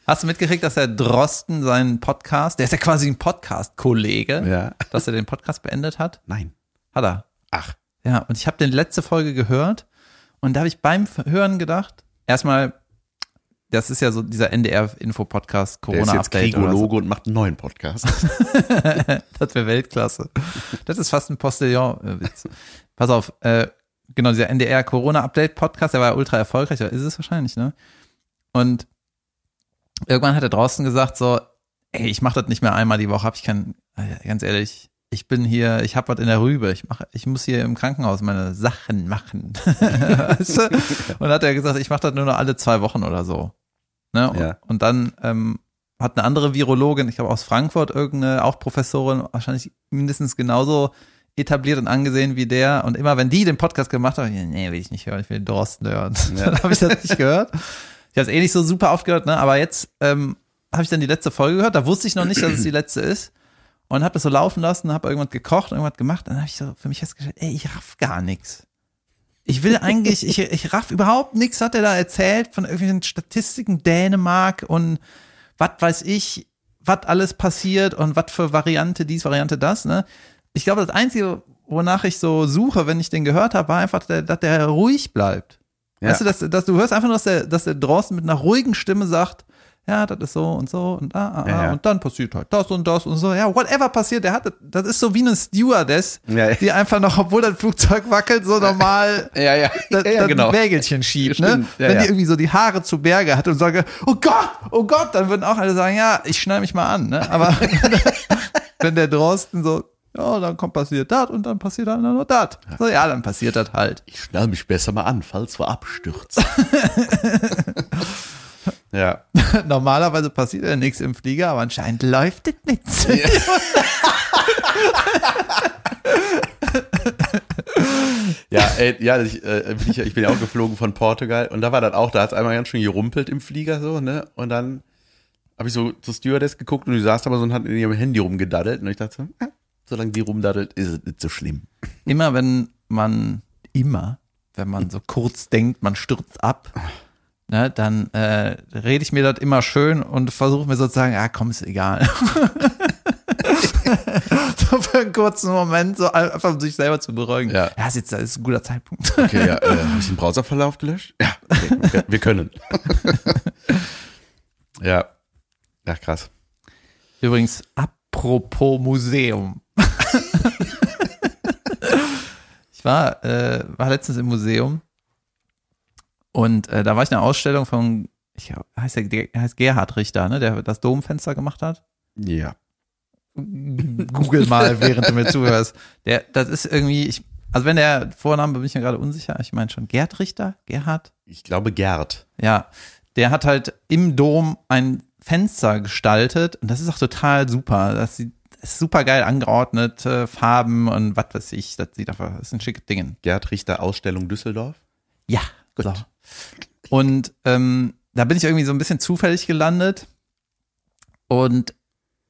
Hast du mitgekriegt, dass der Drosten seinen Podcast, der ist ja quasi ein Podcast-Kollege, Ja. dass er den Podcast beendet hat? Nein. Hat er. Ach, Ja, und ich habe den letzte Folge gehört und da habe ich beim Hören gedacht, erstmal, das ist ja so dieser NDR-Info-Podcast, der ist Corona-Update. so. Und macht einen neuen Podcast. Das wäre Weltklasse. Das ist fast ein Postillon-Witz. Pass auf, äh, genau, dieser NDR-Corona-Update-Podcast, der war ja ultra erfolgreich, ist es wahrscheinlich, ne? Und irgendwann hat er draußen gesagt so, ey, ich mache das nicht mehr einmal die Woche, hab ich kein, äh, ganz ehrlich, ich bin hier, ich hab was in der Rübe, ich mach, ich muss hier im Krankenhaus meine Sachen machen. weißt du? Und hat er gesagt, ich mache das nur noch alle zwei Wochen oder so. Ne? Und, Ja. und dann ähm, hat eine andere Virologin, ich glaube aus Frankfurt, irgendeine, auch Professorin, wahrscheinlich mindestens genauso etabliert und angesehen wie der. Und immer wenn die den Podcast gemacht haben, nee, will ich nicht hören, ich will den Drosten hören. Dann habe ich das nicht gehört. Ich habe es eh nicht so super oft gehört, ne? aber jetzt ähm, habe ich dann die letzte Folge gehört. Da wusste ich noch nicht, dass es die letzte ist. Und habe das so laufen lassen, habe irgendwas gekocht, irgendwas gemacht. Dann habe ich so für mich festgestellt, ey, ich raff gar nichts. Ich will eigentlich, ich, ich raff überhaupt nichts, hat er da erzählt von irgendwelchen Statistiken Dänemark und was weiß ich, was alles passiert und was für Variante dies, Variante das, ne? Ich glaube, das Einzige, wonach ich so suche, wenn ich den gehört habe, war einfach, der- dass der ruhig bleibt. Ja. Weißt du, dass, dass du hörst einfach nur, dass der, dass der draußen mit einer ruhigen Stimme sagt, ja, das ist so und so und ah, ah, Ja, ja. und dann passiert halt das und das und so. Ja, whatever passiert, der hat, das ist so wie eine Stewardess, Ja, die einfach noch, obwohl das Flugzeug wackelt, so normal Ja, ja. das, das genau. Wägelchen schiebt, ne? Wenn die irgendwie so die Haare zu Berge hat und sage, oh Gott, oh Gott, dann würden auch alle sagen, ja, ich schneide mich mal an, ne? Aber wenn der Drosten so, ja, dann kommt passiert das und dann passiert dann noch das. So, ja, dann passiert das halt. Ich schnall mich besser mal an, falls wir abstürzen. ja. Normalerweise passiert ja nichts im Flieger, aber anscheinend läuft es nicht. Ja, ey, ja, ich, äh, bin ich, ich bin ja auch geflogen von Portugal und da war das auch, da hat es einmal ganz schön gerumpelt im Flieger so, ne? Und dann habe ich so zur Stewardess geguckt und die saß da aber so und hat in ihrem Handy rumgedaddelt und ich dachte so, ja, solange die rumdaddelt, ist es nicht so schlimm. Immer wenn man, immer, wenn man so kurz denkt, man stürzt ab, ne, dann äh, rede ich mir das immer schön und versuche mir sozusagen, ah komm, ist egal. so für einen kurzen Moment, so einfach um sich selber zu beruhigen. Ja. ist jetzt das ist ein guter Zeitpunkt. Okay, ja, äh, habe ich den Browserverlauf gelöscht? Ja, okay, wir, wir können. ja. Ja, krass. Übrigens, apropos Museum. ich war, äh, war letztens im Museum und äh, da war ich in einer Ausstellung von, ich heißt der, der heißt Gerhard Richter, ne, der das Domfenster gemacht hat. Ja. Google mal, während du mir zuhörst. Der, das ist irgendwie, ich, also wenn der Vorname bin ich mir gerade unsicher, ich meine schon Gerd Richter, Gerhard, Ich glaube Gerd. ja, der hat halt im Dom ein Fenster gestaltet und das ist auch total super. Das sieht das ist super geil angeordnet, äh, Farben und was weiß ich. Das sieht einfach, das ist ein schickes Ding. Gerd Richter Ausstellung Düsseldorf. Ja, gut. So. Und ähm, da bin ich irgendwie so ein bisschen zufällig gelandet und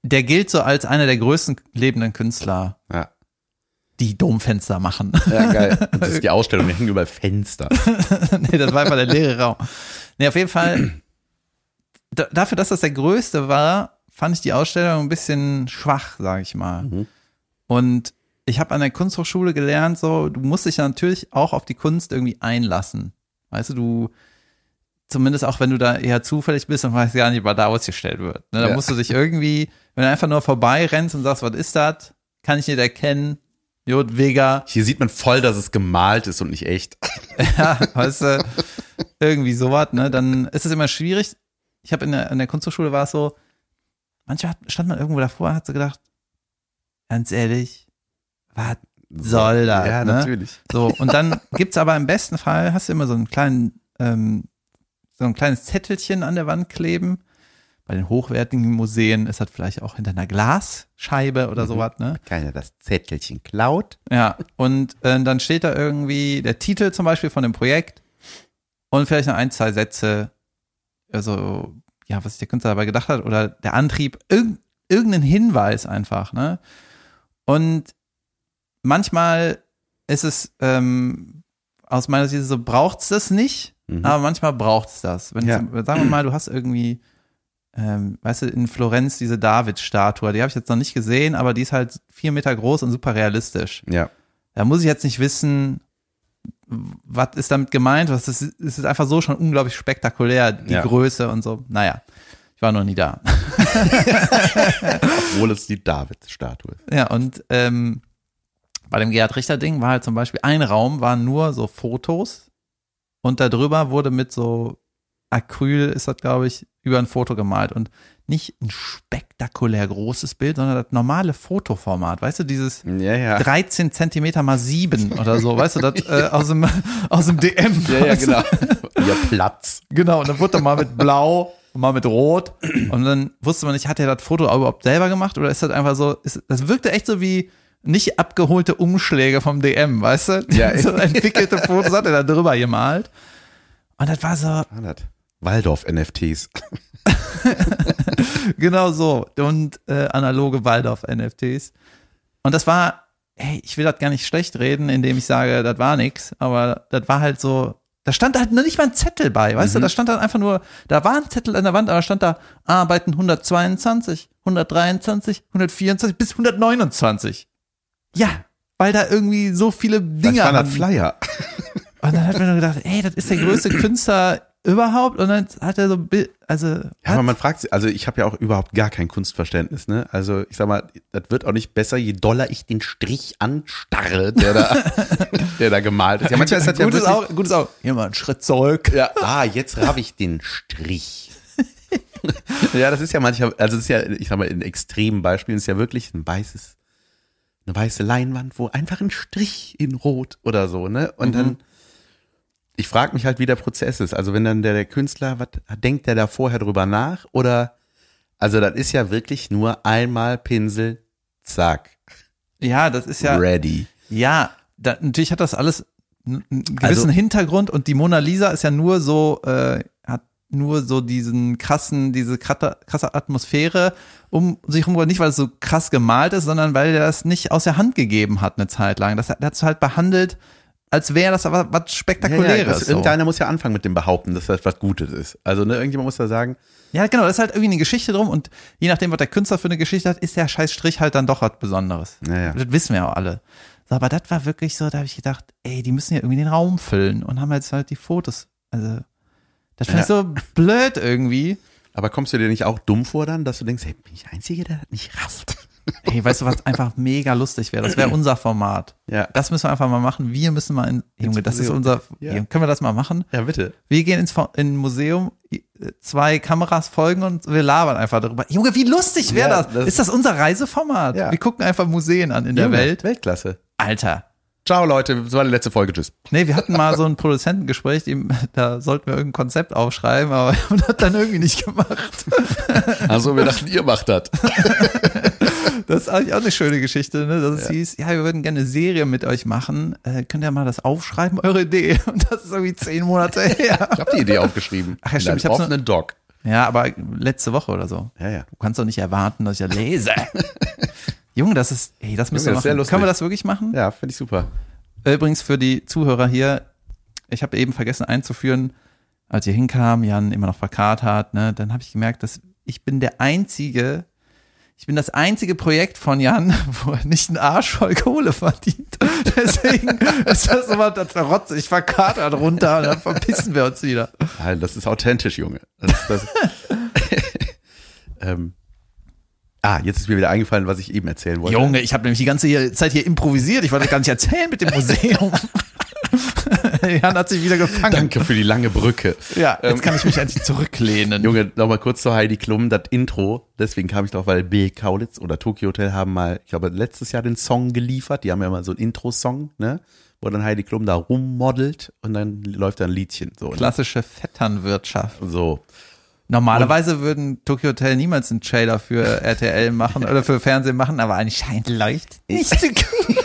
der gilt so als einer der größten lebenden Künstler, Ja. die Domfenster machen. Ja, geil. Und das ist die Ausstellung, da hängen überall Fenster. nee, das war einfach der leere Raum. Nee, auf jeden Fall, da, dafür, dass das der größte war, fand ich die Ausstellung ein bisschen schwach, sage ich mal. Mhm. Und ich habe an der Kunsthochschule gelernt, so, du musst dich natürlich auch auf die Kunst irgendwie einlassen. Weißt du, du, zumindest auch wenn du da eher zufällig bist und weißt gar nicht, was da ausgestellt wird. Ne, da Ja. musst du dich irgendwie, wenn du einfach nur vorbei rennst und sagst, was ist das? Kann ich nicht erkennen. Jod, Vega, Hier sieht man voll, dass es gemalt ist und nicht echt. ja, weißt du, irgendwie sowas, ne? Dann ist es immer schwierig. Ich habe in der, in der Kunsthochschule war es so, manchmal stand man irgendwo davor und hat so gedacht, ganz ehrlich, was soll das? Ja, ne? natürlich. So, und dann gibt's aber im besten Fall, hast du immer so einen kleinen, ähm, so ein kleines Zettelchen an der Wand kleben. Bei den hochwertigen Museen ist das vielleicht auch hinter einer Glasscheibe oder sowas, ne? Keiner das Zettelchen klaut. Ja, und äh, dann steht da irgendwie der Titel zum Beispiel von dem Projekt und vielleicht noch ein, zwei Sätze, also, ja, was sich der Künstler dabei gedacht hat oder der Antrieb, irg irgendein Hinweis einfach, ne? Und manchmal ist es ähm, aus meiner Sicht so, braucht's das nicht, Mhm. aber manchmal braucht's das. Wenn Ja. zum, sagen wir mal, du hast irgendwie, ähm, weißt du, in Florenz diese David-Statue, die habe ich jetzt noch nicht gesehen, aber die ist halt vier Meter groß und super realistisch. Ja. Da muss ich jetzt nicht wissen, was ist damit gemeint, was ist, es ist einfach so schon unglaublich spektakulär, die Ja. Größe und so. Naja, ich war noch nie da. Obwohl es die David-Statue ist. Ja, und ähm, bei dem Gerhard Richter-Ding war halt zum Beispiel ein Raum, waren nur so Fotos und darüber wurde mit so Acryl, ist das, glaube ich, über ein Foto gemalt und nicht ein spektakulär großes Bild, sondern das normale Fotoformat. Weißt du, dieses Ja, ja. 13 Zentimeter mal 7 oder so, weißt du, das äh, aus, dem, aus dem DM. Ja, ja, genau. Ja, Platz. Genau, und dann wurde mal mit Blau und mal mit Rot. Und dann wusste man nicht, hat er das Foto überhaupt selber gemacht oder ist das einfach so, ist, das wirkte echt so wie nicht abgeholte Umschläge vom DM, weißt du? Ja, so entwickelte Fotos hat er da drüber gemalt. Und das war so, Ah, das. Waldorf-NFTs. genau so. Und äh, analoge Waldorf-NFTs. Und das war, hey, ich will das gar nicht schlecht reden, indem ich sage, das war nix, aber das war halt so, da stand halt noch nicht mal ein Zettel bei, weißt du, da stand dann einfach nur, da war ein Zettel an der Wand, aber stand da Arbeiten 122, 123, 124 bis 129. Ja, weil da irgendwie so viele Das Dinger war das Flyer. und dann hat man nur gedacht, ey, das ist der größte Künstler überhaupt? Und dann hat er so, also, Ja, aber man fragt sich, also ich habe ja auch überhaupt gar kein Kunstverständnis, ne? Also ich sag mal, das wird auch nicht besser, je doller ich den Strich anstarre, der da, der da gemalt ist. Ja, manchmal ist das ja gutes wirklich, Auge, gutes Auge. Hier mal einen Schritt zurück. ja, ah, jetzt raff ich den Strich. ja, das ist ja manchmal, also es ist ja, ich sag mal, in extremen Beispielen ist ja wirklich ein weißes, eine weiße Leinwand, wo einfach ein Strich in Rot oder so, ne? Und dann, ich frage mich halt, wie der Prozess ist. Also wenn dann der, der Künstler, was denkt der da vorher drüber nach? Oder, also das ist ja wirklich nur einmal Pinsel, zack, Ja, das ist ja, ready. ja, da, natürlich hat das alles einen gewissen Also- Hintergrund und die Mona Lisa ist ja nur so, äh, nur so diesen krassen, diese krasse, Atmosphäre um sich rum, nicht weil es so krass gemalt ist, sondern weil er das nicht aus der Hand gegeben hat eine Zeit lang. Das hat er hat es halt behandelt, als wäre das aber was Ja, Spektakuläres. ja, das, so. Irgendeiner muss ja anfangen mit dem Behaupten, dass das was Gutes ist. Also ne, irgendjemand muss da sagen, Ja, genau, das ist halt irgendwie eine Geschichte drum und je nachdem, was der Künstler für eine Geschichte hat, ist der scheiß Strich halt dann doch was Besonderes. Ja, ja. Das wissen wir ja auch alle. So, aber das war wirklich so, da habe ich gedacht, ey, die müssen ja irgendwie den Raum füllen und haben jetzt halt die Fotos. Also, das finde ich so blöd irgendwie. aber kommst du dir nicht auch dumm vor dann, dass du denkst, hey, bin ich der Einzige, der das nicht rafft? Ey, weißt du, was einfach mega lustig wäre? Das wäre unser Format. Ja. Das müssen wir einfach mal machen. Wir müssen mal in, Junge, das ist unser, Ja. können wir das mal machen? Ja, bitte. Wir gehen ins in ein Museum, zwei Kameras folgen und wir labern einfach darüber. Junge, wie lustig wäre Ja, das? das- Ist das unser Reiseformat? Ja. Wir gucken einfach Museen an in der Junge, Welt. Weltklasse. Alter. Ciao Leute, das war die letzte Folge. Tschüss. Nee, wir hatten mal so ein Produzentengespräch, da sollten wir irgendein Konzept aufschreiben, aber wir haben das dann irgendwie nicht gemacht. Also wir dachten, ihr macht das. Das ist eigentlich auch eine schöne Geschichte, ne? Dass es hieß, ja, wir würden gerne eine Serie mit euch machen. Äh, könnt ihr mal das aufschreiben, eure Idee? Und das ist irgendwie zehn Monate her. Ich habe die Idee aufgeschrieben. Ach ja, stimmt, ich einem hab's offenen Doc. Ja, aber letzte Woche oder so. Ja, ja. Du kannst doch nicht erwarten, dass ich das lese. Junge, das ist, ey, das müssen Junge, wir sehr machen. lustig. Können wir das wirklich machen? Ja, finde ich super. Übrigens für die Zuhörer hier, ich habe eben vergessen einzuführen, als ihr hinkam, Jan immer noch verkarrt hat, ne, dann habe ich gemerkt, dass ich bin der einzige, ich bin das einzige Projekt von Jan, wo er nicht einen Arsch voll Kohle verdient. Deswegen ist das immer, das rotzt ich verkatert runter und dann verpissen wir uns wieder. Nein, das ist authentisch, Junge. Das das. ähm. Ah, jetzt ist mir wieder eingefallen, was ich eben erzählen wollte. Junge, ich habe nämlich die ganze Zeit hier improvisiert. Ich wollte gar nicht erzählen mit dem Museum. Jan hat sich wieder gefangen. Danke für die lange Brücke. Ja, jetzt kann ich mich endlich zurücklehnen. Junge, nochmal kurz zu Heidi Klum, das Intro. Deswegen kam ich drauf, weil Bill Kaulitz oder Tokyo Hotel haben mal, ich glaube, letztes Jahr den Song geliefert. Die haben ja mal so einen Intro-Song, ne? Wo dann Heidi Klum da rummodelt und dann läuft da ein Liedchen. So, ne? Klassische Vetternwirtschaft. so. Normalerweise würden Tokyo Hotel niemals einen Trailer für RTL machen oder für Fernsehen machen, aber anscheinend läuft nicht so gut.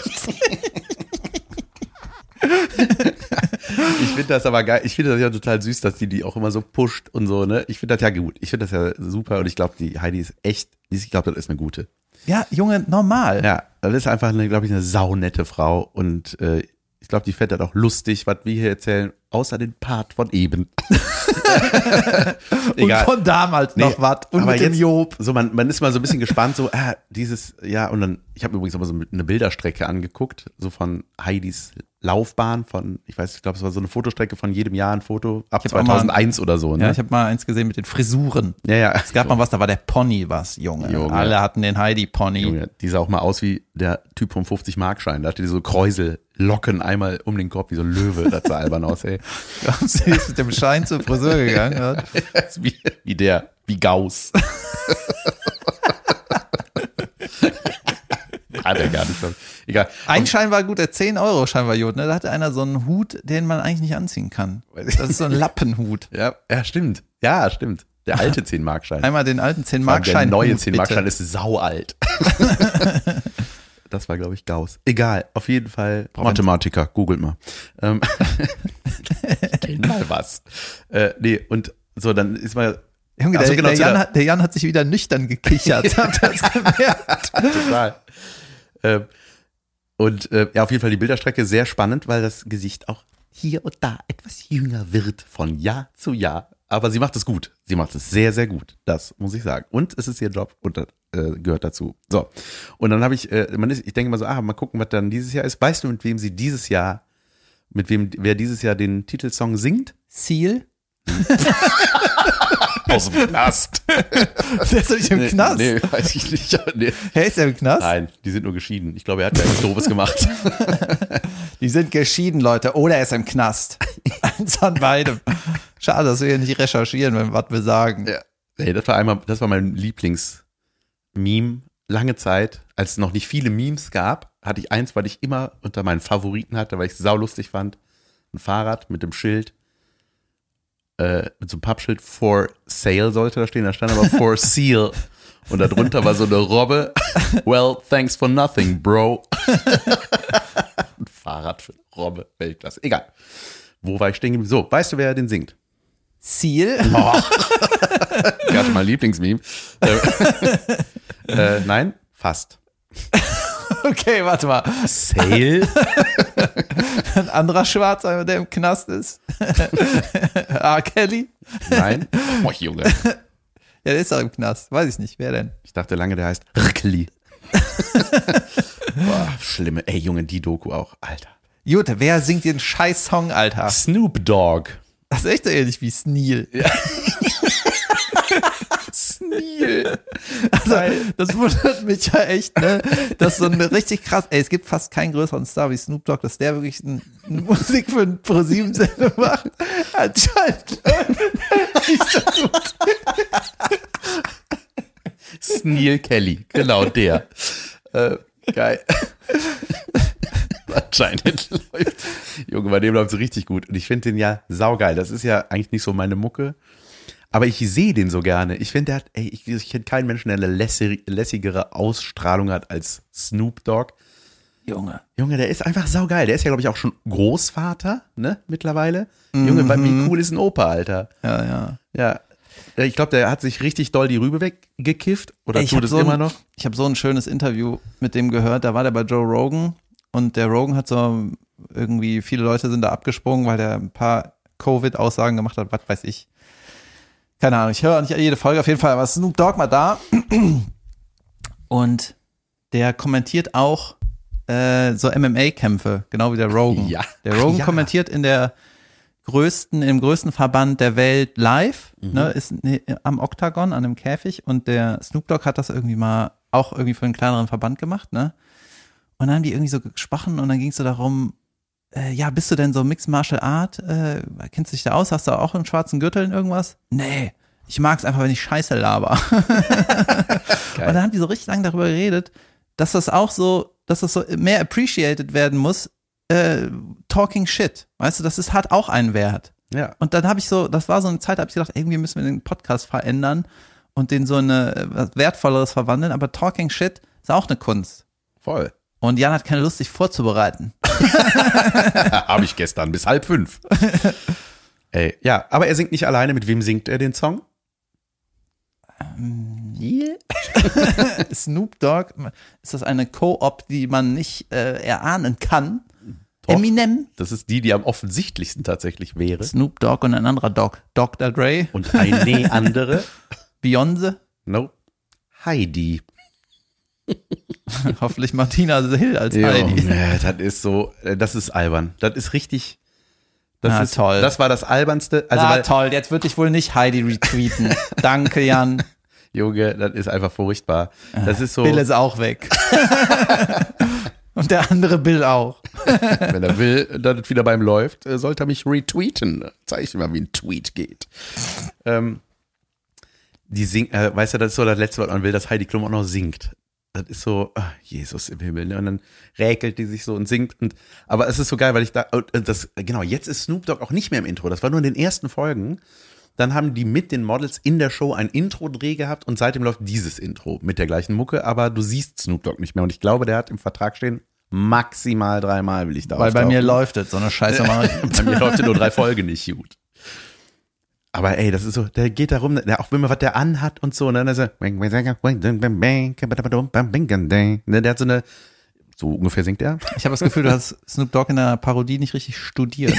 Ich finde das aber geil. Ich finde das ja total süß, dass die die auch immer so pusht und so, ne? Ich finde das ja gut. Ich finde das ja super und ich glaube, die Heidi ist echt, ich glaube, das ist eine gute. Ja, Junge, normal. Ja, das ist einfach eine, glaube ich, eine saunette Frau und äh, ich glaube, die fährt das auch lustig, was wir hier erzählen, außer den Part von eben. Und von damals noch Nee, was. Und aber mit dem jetzt- Job. So, man, man ist mal so ein bisschen gespannt, so, ah, dieses, ja, und dann, ich habe übrigens aber so eine Bilderstrecke angeguckt, so von Heidis Laufbahn, von, ich weiß, ich glaube, es war so eine Fotostrecke von jedem Jahr ein Foto, ab Ich hab auch mal- 2001 oder so, ne? Ja, ich habe mal eins gesehen mit den Frisuren. ja, ja. Es gab mal was, da war der Pony was, Junge. Junge. Alle hatten den Heidi-Pony. Junge, die sah auch mal aus wie der Typ vom 50-Markschein. Da hatte die so Kräusellocken einmal um den Kopf, wie so ein Löwe. Das sah albern aus, ey. Sie ist mit dem Schein zur Friseur gegangen. Ja. wie, wie der, wie Gauss. Hat er gar nicht. ich. Egal. Ein gut, der 10-Euro-Schein war gut. Ne? Da hatte einer so einen Hut, den man eigentlich nicht anziehen kann. Das ist so ein Lappenhut. Ja, ja, stimmt. Ja, stimmt. Der alte 10-Markschein. Einmal den alten Der 10-Mark-Schein. neue Hut, 10-Markschein bitte. ist saualt. das war, glaube ich, Gauss. Egal, auf jeden Fall. Mathematiker, googelt mal. Ähm, mal was. Äh, nee, und so, dann ist mal Junge, Ach der, genau, der, Jan der- hat, der Jan hat sich wieder nüchtern gekichert. Habt ihr das gemerkt? total. ähm, und äh, ja, auf jeden Fall die Bilderstrecke sehr spannend, weil das Gesicht auch hier und da etwas jünger wird von Jahr zu Jahr. Aber sie macht es gut. Sie macht es sehr, sehr gut. Das muss ich sagen. Und es ist ihr Job und das äh, gehört dazu. So. Und dann habe ich, äh, man ist, ich denke mal so, ah, mal gucken, was dann dieses Jahr ist. Weißt du, mit wem sie dieses Jahr, mit wem, wer dieses Jahr den Titelsong singt? Ziel? Aus dem Knast. Der ist doch nicht im Knast. Nee, weiß ich nicht. Nee. Hey, ist er im Knast? Nein, die sind nur geschieden. Ich glaube, er hat ja was Doofes gemacht. Die sind geschieden, Leute. Oder er ist im Knast. Eins an beidem. Schade, dass wir hier nicht recherchieren, wenn was wir sagen. Ja. Hey, das war einmal, das war mein Lieblings-Meme. Lange Zeit, als es noch nicht viele Memes gab, hatte ich eins, weil ich immer unter meinen Favoriten hatte, weil ich es saulustig fand. Ein Fahrrad mit dem Schild, äh, mit so einem Pappschild for sale sollte da stehen, da stand aber for seal. Und darunter war so eine Robbe. Well, thanks for nothing, bro. Ein Fahrrad für Robbe, Weltklasse. Egal. Wo war ich stehen geblieben? So, weißt du, wer den singt? Ziel? Gerade mein Lieblingsmeme. äh, äh, nein, fast. Okay, warte mal. Sale? Ein anderer Schwarzer, der im Knast ist. R. Kelly? Nein. Oh, Junge. Ja, der ist doch im Knast. Weiß ich nicht. Wer denn? Ich dachte lange, der heißt Rkli. Boah, schlimme. Ey, Junge, die Doku auch. Alter. Jute, wer singt den scheiß Song, Alter? Snoop Dogg. Das ist echt so ähnlich wie Sneal. Sneal. Also, das wundert mich ja echt, ne? Das ist so eine richtig krass, ey, es gibt fast keinen größeren Star wie Snoop Dogg, dass der wirklich ein, eine Musik für ein ProSieben-Sender macht. Anscheinend nicht so gut. Sneal Kelly. Genau der. Äh, geil. Anscheinend läuft. Junge, bei dem läuft es richtig gut. Und ich finde den ja saugeil. Das ist ja eigentlich nicht so meine Mucke. Aber ich sehe den so gerne. Ich finde, der hat, ey, ich, ich kenne keinen Menschen, der eine lässig, lässigere Ausstrahlung hat als Snoop Dogg. Junge. Junge, der ist einfach saugeil. Der ist ja, glaube ich, auch schon Großvater, ne, mittlerweile. Junge, wie cool ist ein Opa, Alter. Ja, ja. Ja. Ich glaube, der hat sich richtig doll die Rübe weggekifft. Oder Ey, tut es so immer ein, noch? Ich habe so ein schönes Interview mit dem gehört. Da war der bei Joe Rogan und der Rogan hat so irgendwie, viele Leute sind da abgesprungen, weil der ein paar Covid-Aussagen gemacht hat, was weiß ich. Keine Ahnung, ich höre nicht jede Folge. Auf jeden Fall war Snoop Dogg mal da und der kommentiert auch äh, so MMA-Kämpfe, genau wie der Rogan. Ja. Der Rogan Ja. kommentiert in der größten, im größten Verband der Welt live, Mhm. ne, ist am Oktagon, an einem Käfig und der Snoop Dogg hat das irgendwie mal auch irgendwie für einen kleineren Verband gemacht, ne? Und dann haben die irgendwie so gesprochen und dann ging es so darum, äh, ja, bist du denn so Mixed Martial Art? Äh, kennst du dich da aus? Hast du auch einen schwarzen Gürtel in irgendwas? Nee. Ich mag es einfach, wenn ich Scheiße laber. Und dann haben die so richtig lange darüber geredet, dass das auch so, dass das so mehr appreciated werden muss, äh, talking shit. Weißt du, das ist, hat auch einen Wert. Ja. Und dann habe ich so, das war so eine Zeit, da habe ich gedacht, irgendwie müssen wir den Podcast verändern und den so eine was Wertvolleres verwandeln, aber talking shit ist auch eine Kunst. Voll. Und Jan hat keine Lust, sich vorzubereiten. Habe ich gestern bis halb fünf. Ey, ja, aber er singt nicht alleine. Mit wem singt er den Song? Snoop Dogg, ist das eine Co-op, die man nicht äh, erahnen kann? Doch. Eminem, Das ist die, die am offensichtlichsten tatsächlich wäre. Snoop Dogg und ein anderer Dog. Dr. Dre, Und eine andere. Beyoncé, No. Heidi. hoffentlich Martina Hill als Heidi. Junge, das ist so, äh, das ist albern. Das ist richtig. Das Na, ist toll. Das war das albernste. Also, ah, weil, toll, jetzt würde ich wohl nicht Heidi retweeten. Danke, Jan. Junge, das ist einfach furchtbar. Das ist so, Bill ist auch weg. Und der andere Bill auch. wenn er will, dass es wieder beim läuft, äh, sollte er mich retweeten. Zeig ich mal, wie ein Tweet geht. Ähm, die singt, äh, weißt du, das ist so das Letzte, was man will, dass Heidi Klum auch noch singt. Das ist so, ah, Jesus im Himmel, ne? Und dann räkelt die sich so und singt. Und, aber es ist so geil, weil ich da, und das, genau, jetzt ist Snoop Dogg auch nicht mehr im Intro. Das war nur in den ersten Folgen. Dann haben die mit den Models in der Show ein Intro-Dreh gehabt und seitdem läuft dieses Intro mit der gleichen Mucke, aber du siehst Snoop Dogg nicht mehr. Und ich glaube, der hat im Vertrag stehen, maximal dreimal will ich da Weil bei auftauchen. mir läuft es, so eine Scheiße mache ich. Bei mir läuft ja nur drei Folgen nicht gut. Aber ey, das ist so, der geht da rum, auch wenn man was der anhat und so, ne, der, so, ne, der hat so eine, so ungefähr singt er. Ich habe das Gefühl, du hast Snoop Dogg in der Parodie nicht richtig studiert.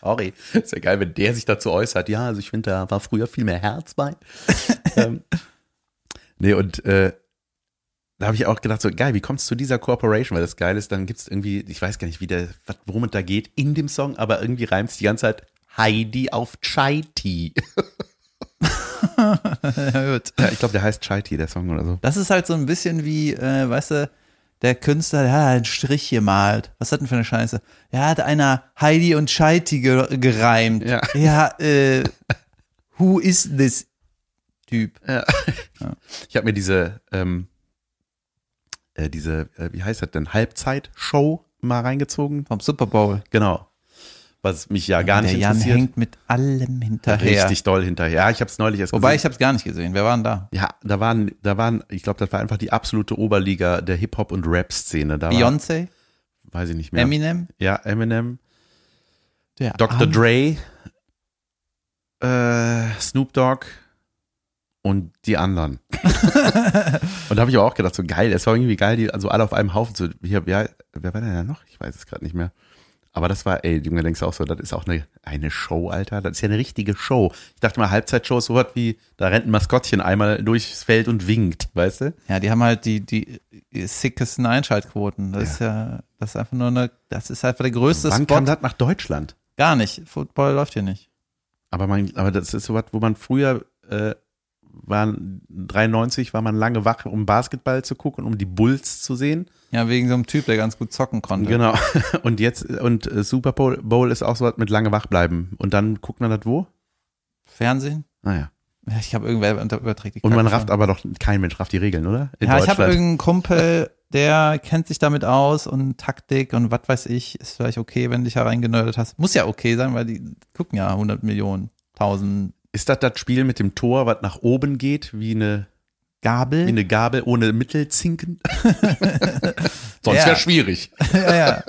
Sorry. Ist ja geil, wenn der sich dazu äußert. Ja, also ich finde, da war früher viel mehr Herz bei. ähm, nee, und äh, da habe ich auch gedacht, so geil, wie kommst du zu dieser Corporation? Weil das geil ist, dann gibt's irgendwie, ich weiß gar nicht, wie der, worum es da geht in dem Song, aber irgendwie reimt die ganze Zeit Heidi auf Chai Tea. Ja. Ja, ich glaube, der heißt Chai Tea, der Song oder so. Das ist halt so ein bisschen wie, äh, weißt du, der Künstler, der hat einen Strich gemalt. Was hat denn für eine Scheiße? Er hat einer Heidi und Scheiti ge gereimt. Ja. ja äh, who is this Typ? Ich habe mir diese, ähm, äh, diese, äh, wie heißt das denn, Halbzeit-Show mal reingezogen. Vom Super Bowl. Genau. Was mich ja gar der nicht Jan interessiert. hängt mit allem hinterher. Richtig doll hinterher. Ja, ich habe es neulich erst Wobei, ich gesehen. habe es gar nicht gesehen. Wer war denn da? Ja, da waren, da waren, ich glaube, das war einfach die absolute Oberliga der Hip-Hop- und Rap-Szene. Da Beyoncé? Weiß ich nicht mehr. Eminem? Ja, Eminem, Der Dr. Arme. Dre, äh, Snoop Dogg und die anderen. und da habe ich aber auch gedacht, so geil, es war irgendwie geil, die also alle auf einem Haufen zu. Hier, wer, wer war denn da noch? Ich weiß es gerade nicht mehr. Aber das war, ey, Junge, denkst du auch so, das ist auch eine, eine Show, Alter. Das ist ja eine richtige Show. Ich dachte mal, Halbzeitshow ist so was wie, da rennt ein Maskottchen einmal durchs Feld und winkt, weißt du? Ja, die haben halt die, die sickesten Einschaltquoten. Das ist ja, das ist einfach nur eine, das ist einfach der größte Wann Spot. kam das nach Deutschland? Gar nicht. Football läuft hier nicht. Aber man, aber das ist so was, wo man früher äh, waren 93 war man lange wach, um Basketball zu gucken, um die Bulls zu sehen. Ja, wegen so einem Typ, der ganz gut zocken konnte. Genau. Und jetzt und äh, Super Bowl, ist auch so was mit lange wach bleiben. Und dann guckt man das wo? Fernsehen? Naja. Ja, ich habe irgendwer überträgt die Und man rafft aber doch kein Mensch rafft die Regeln, oder? In Ja, ich habe irgendeinen Kumpel, der kennt sich damit aus und Taktik und was weiß ich, ist vielleicht okay, wenn du dich da reingenördet hast. Muss ja okay sein, weil die gucken ja 100 Millionen, 1000 Ist das das Spiel mit dem Tor, was nach oben geht, wie eine, Gabel. wie eine Gabel ohne Mittelzinken? Sonst Ja. wäre schwierig. ja, ja.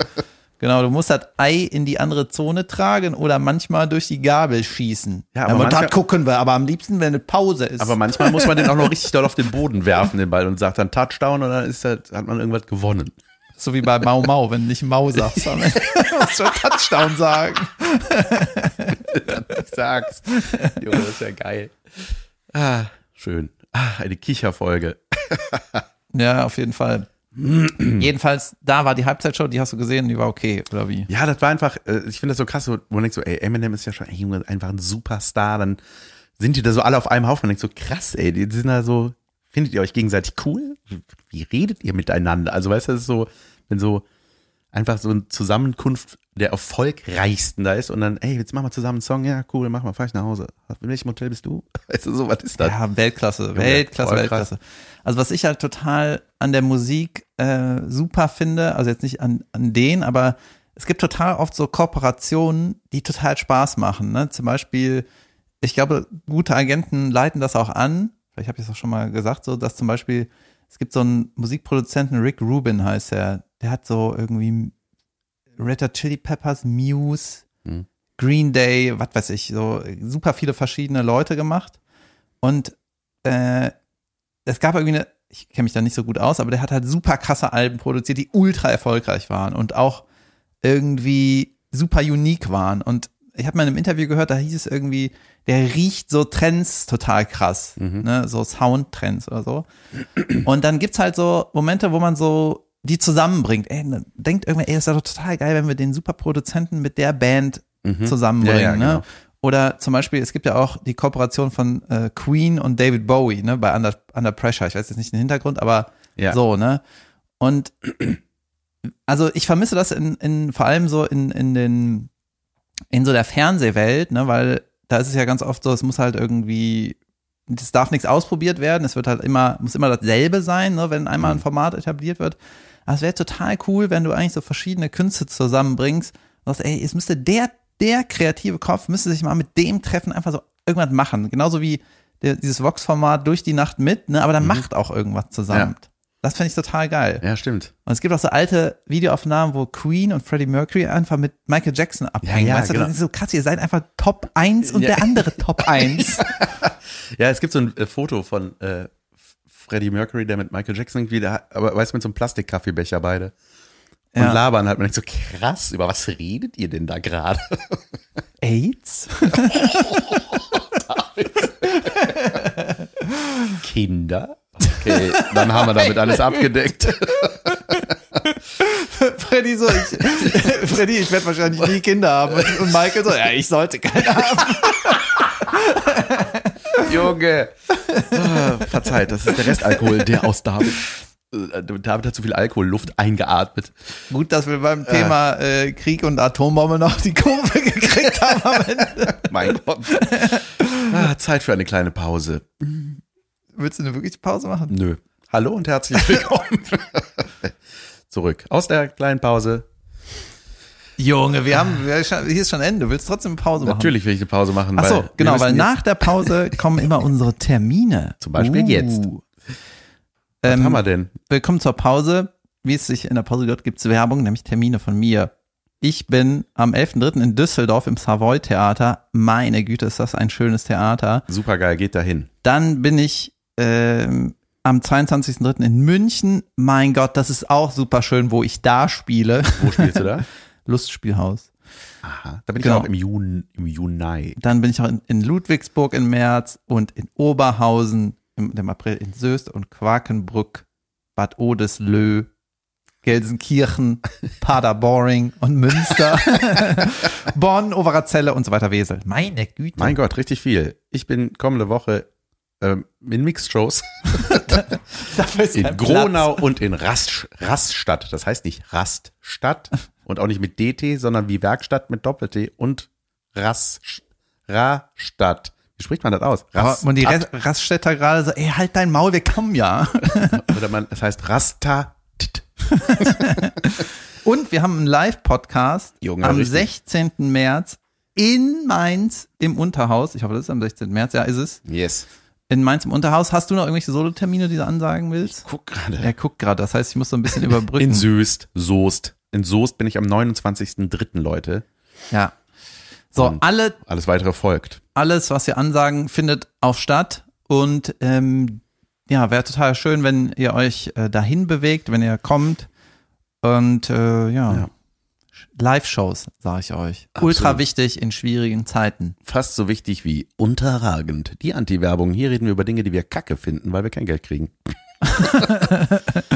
Genau, du musst das Ei in die andere Zone tragen oder manchmal durch die Gabel schießen. Ja, aber aber manchmal- das gucken wir, aber am liebsten, wenn eine Pause ist. Aber manchmal muss man den auch noch richtig doll auf den Boden werfen, den Ball, und sagt dann Touchdown und dann ist das, hat man irgendwas gewonnen. So wie bei Mau Mau, wenn du nicht Mau sagst. Dann musst du Touchdown sagen. Ich sag's. Junge, das ist ja geil. Ah, schön. Ah, eine Kicherfolge. Ja, auf jeden Fall. Jedenfalls, da war die Halbzeitshow, die hast du gesehen, die war okay, oder wie? Ja, das war einfach, äh, ich finde das so krass, wo man denkt so, ey, Eminem ist ja schon, ey, einfach ein Superstar, dann sind die da so alle auf einem Haufen, man denkt so, krass, ey, die sind da so, findet ihr euch gegenseitig cool? Wie redet ihr miteinander? Also, weißt du, das ist so, wenn so einfach so eine Zusammenkunft der erfolgreichsten da ist und dann, ey, jetzt machen wir zusammen einen Song, ja, cool, mach mal, fahr ich nach Hause. In welchem Hotel bist du? Weißt du, so, was ist das? Ja, Weltklasse, Weltklasse, Weltklasse. Also was ich halt total an der Musik äh, super finde, also jetzt nicht an, an den, aber es gibt total oft so Kooperationen, die total Spaß machen. Ne? Zum Beispiel, ich glaube, gute Agenten leiten das auch an. Vielleicht habe ich es auch schon mal gesagt, so dass zum Beispiel es gibt so einen Musikproduzenten, Rick Rubin heißt er, der hat so irgendwie Red Hot Chili Peppers, Muse, Hm. Green Day, was weiß ich, so super viele verschiedene Leute gemacht. Und äh, es gab irgendwie eine, ich kenne mich da nicht so gut aus, aber der hat halt super krasse Alben produziert, die ultra erfolgreich waren und auch irgendwie super unique waren. Und ich habe mal in einem Interview gehört, da hieß es irgendwie, der riecht so Trends total krass, ne, so Soundtrends oder so. Und dann gibt's halt so Momente, wo man so die zusammenbringt. Ey, denkt irgendwer, ey, ist doch total geil, wenn wir den Superproduzenten mit der Band zusammenbringen. Mhm. Ja, ja, ne? genau. Oder zum Beispiel, es gibt ja auch die Kooperation von äh, Queen und David Bowie, ne, bei Under, Under Pressure. Ich weiß jetzt nicht den Hintergrund, aber Ja. so, ne? Und also ich vermisse das in, in vor allem so in, in den, in so der Fernsehwelt, ne, weil da ist es ja ganz oft so, es muss halt irgendwie, es darf nichts ausprobiert werden, es wird halt immer, muss immer dasselbe sein, ne, wenn einmal Mhm. ein Format etabliert wird. Aber es wäre total cool, wenn du eigentlich so verschiedene Künste zusammenbringst und sagst, ey, es müsste der, der kreative Kopf müsste sich mal mit dem treffen, einfach so irgendwas machen. Genauso wie der, dieses Vox-Format durch die Nacht mit, ne, aber dann macht auch irgendwas zusammen. Ja. Das finde ich total geil. Ja, stimmt. Und es gibt auch so alte Videoaufnahmen, wo Queen und Freddie Mercury einfach mit Michael Jackson abhängen. Ja, ja, weißt du, genau. das ist so krass, ihr seid einfach Top 1 und Ja. der andere Top 1. Ja, es gibt so ein äh, Foto von äh, Freddie Mercury, der mit Michael Jackson irgendwie, da, aber weißt du, mit so einem Plastikkaffeebecher beide. Und Ja. labern halt. Man denkt so, krass, über was redet ihr denn da gerade? AIDS? Kinder? Okay, dann haben wir damit alles abgedeckt. Freddy so, ich, Freddy, ich werde wahrscheinlich nie Kinder haben. Und Michael so, ja, ich sollte keine haben. Junge. Ah, verzeiht, das ist der Restalkohol, der aus David. äh, David hat zu viel Alkoholluft eingeatmet. Gut, dass wir beim Thema äh, Krieg und Atombombe noch die Kurve gekriegt haben am Ende. Mein Gott. Ah, Zeit für eine kleine Pause. Willst du eine wirkliche Pause machen? Nö. Hallo und herzlich willkommen. Zurück aus der kleinen Pause. Junge, wir haben, wir, hier ist schon Ende. Du willst trotzdem eine Pause machen? Natürlich will ich eine Pause machen. Ach so, weil genau, weil nach der Pause kommen immer unsere Termine. Zum Beispiel jetzt. Uh. Jetzt, was Ähm, haben wir denn? Willkommen zur Pause. Wie es sich in der Pause gehört, gibt es Werbung, nämlich Termine von mir. Ich bin am 11.3. in Düsseldorf im Savoy Theater. Meine Güte, ist das ein schönes Theater. Super geil, geht dahin. Dann bin ich ähm, am 22.3. in München. Mein Gott, das ist auch super schön, wo ich da spiele. Wo spielst du da? Lustspielhaus. Aha. Da bin Genau. ich auch im Juni. Im Juni. Dann bin ich auch in, in Ludwigsburg im März und in Oberhausen im, im April in Soest und Quakenbrück, Bad Odeslö, Gelsenkirchen, Paderboring und Münster, Bonn, Overerzelle und so weiter Wesel. Meine Güte. Mein Gott, richtig viel. Ich bin kommende Woche ähm, in ist in Gronau und in Rast, Raststadt. Das heißt nicht Raststadt und auch nicht mit DT, sondern wie Werkstatt mit Doppel-T und Rast, Rastadt. Wie spricht man das aus? Platz. Aber und die Ras- Raststädter gerade so, ey, halt dein Maul, wir kommen ja. Oder man, das heißt Rasta. Und wir haben einen Live-Podcast Junge, am richtig. 16. März in Mainz im Unterhaus. Ich hoffe, das ist am 16. März. Ja, ist es. Yes. In Mainz im Unterhaus. Hast du noch irgendwelche Solotermine, die du ansagen willst? Guck gerade. Er guckt gerade. Das heißt, ich muss so ein bisschen überbrücken. In Soest, Soest. In Soest bin ich am 29.03. Leute. ja. So, Und- alle, Alles weitere folgt. alles, was wir ansagen, findet auch statt. Und ähm, ja, wäre total schön, wenn ihr euch äh, dahin bewegt, wenn ihr kommt. Und äh, ja, Ja. Live-Shows, sage ich euch. Absolut. Ultra wichtig in schwierigen Zeiten. Fast so wichtig wie unterragend. Die Anti-Werbung. Hier reden wir über Dinge, die wir kacke finden, weil wir kein Geld kriegen.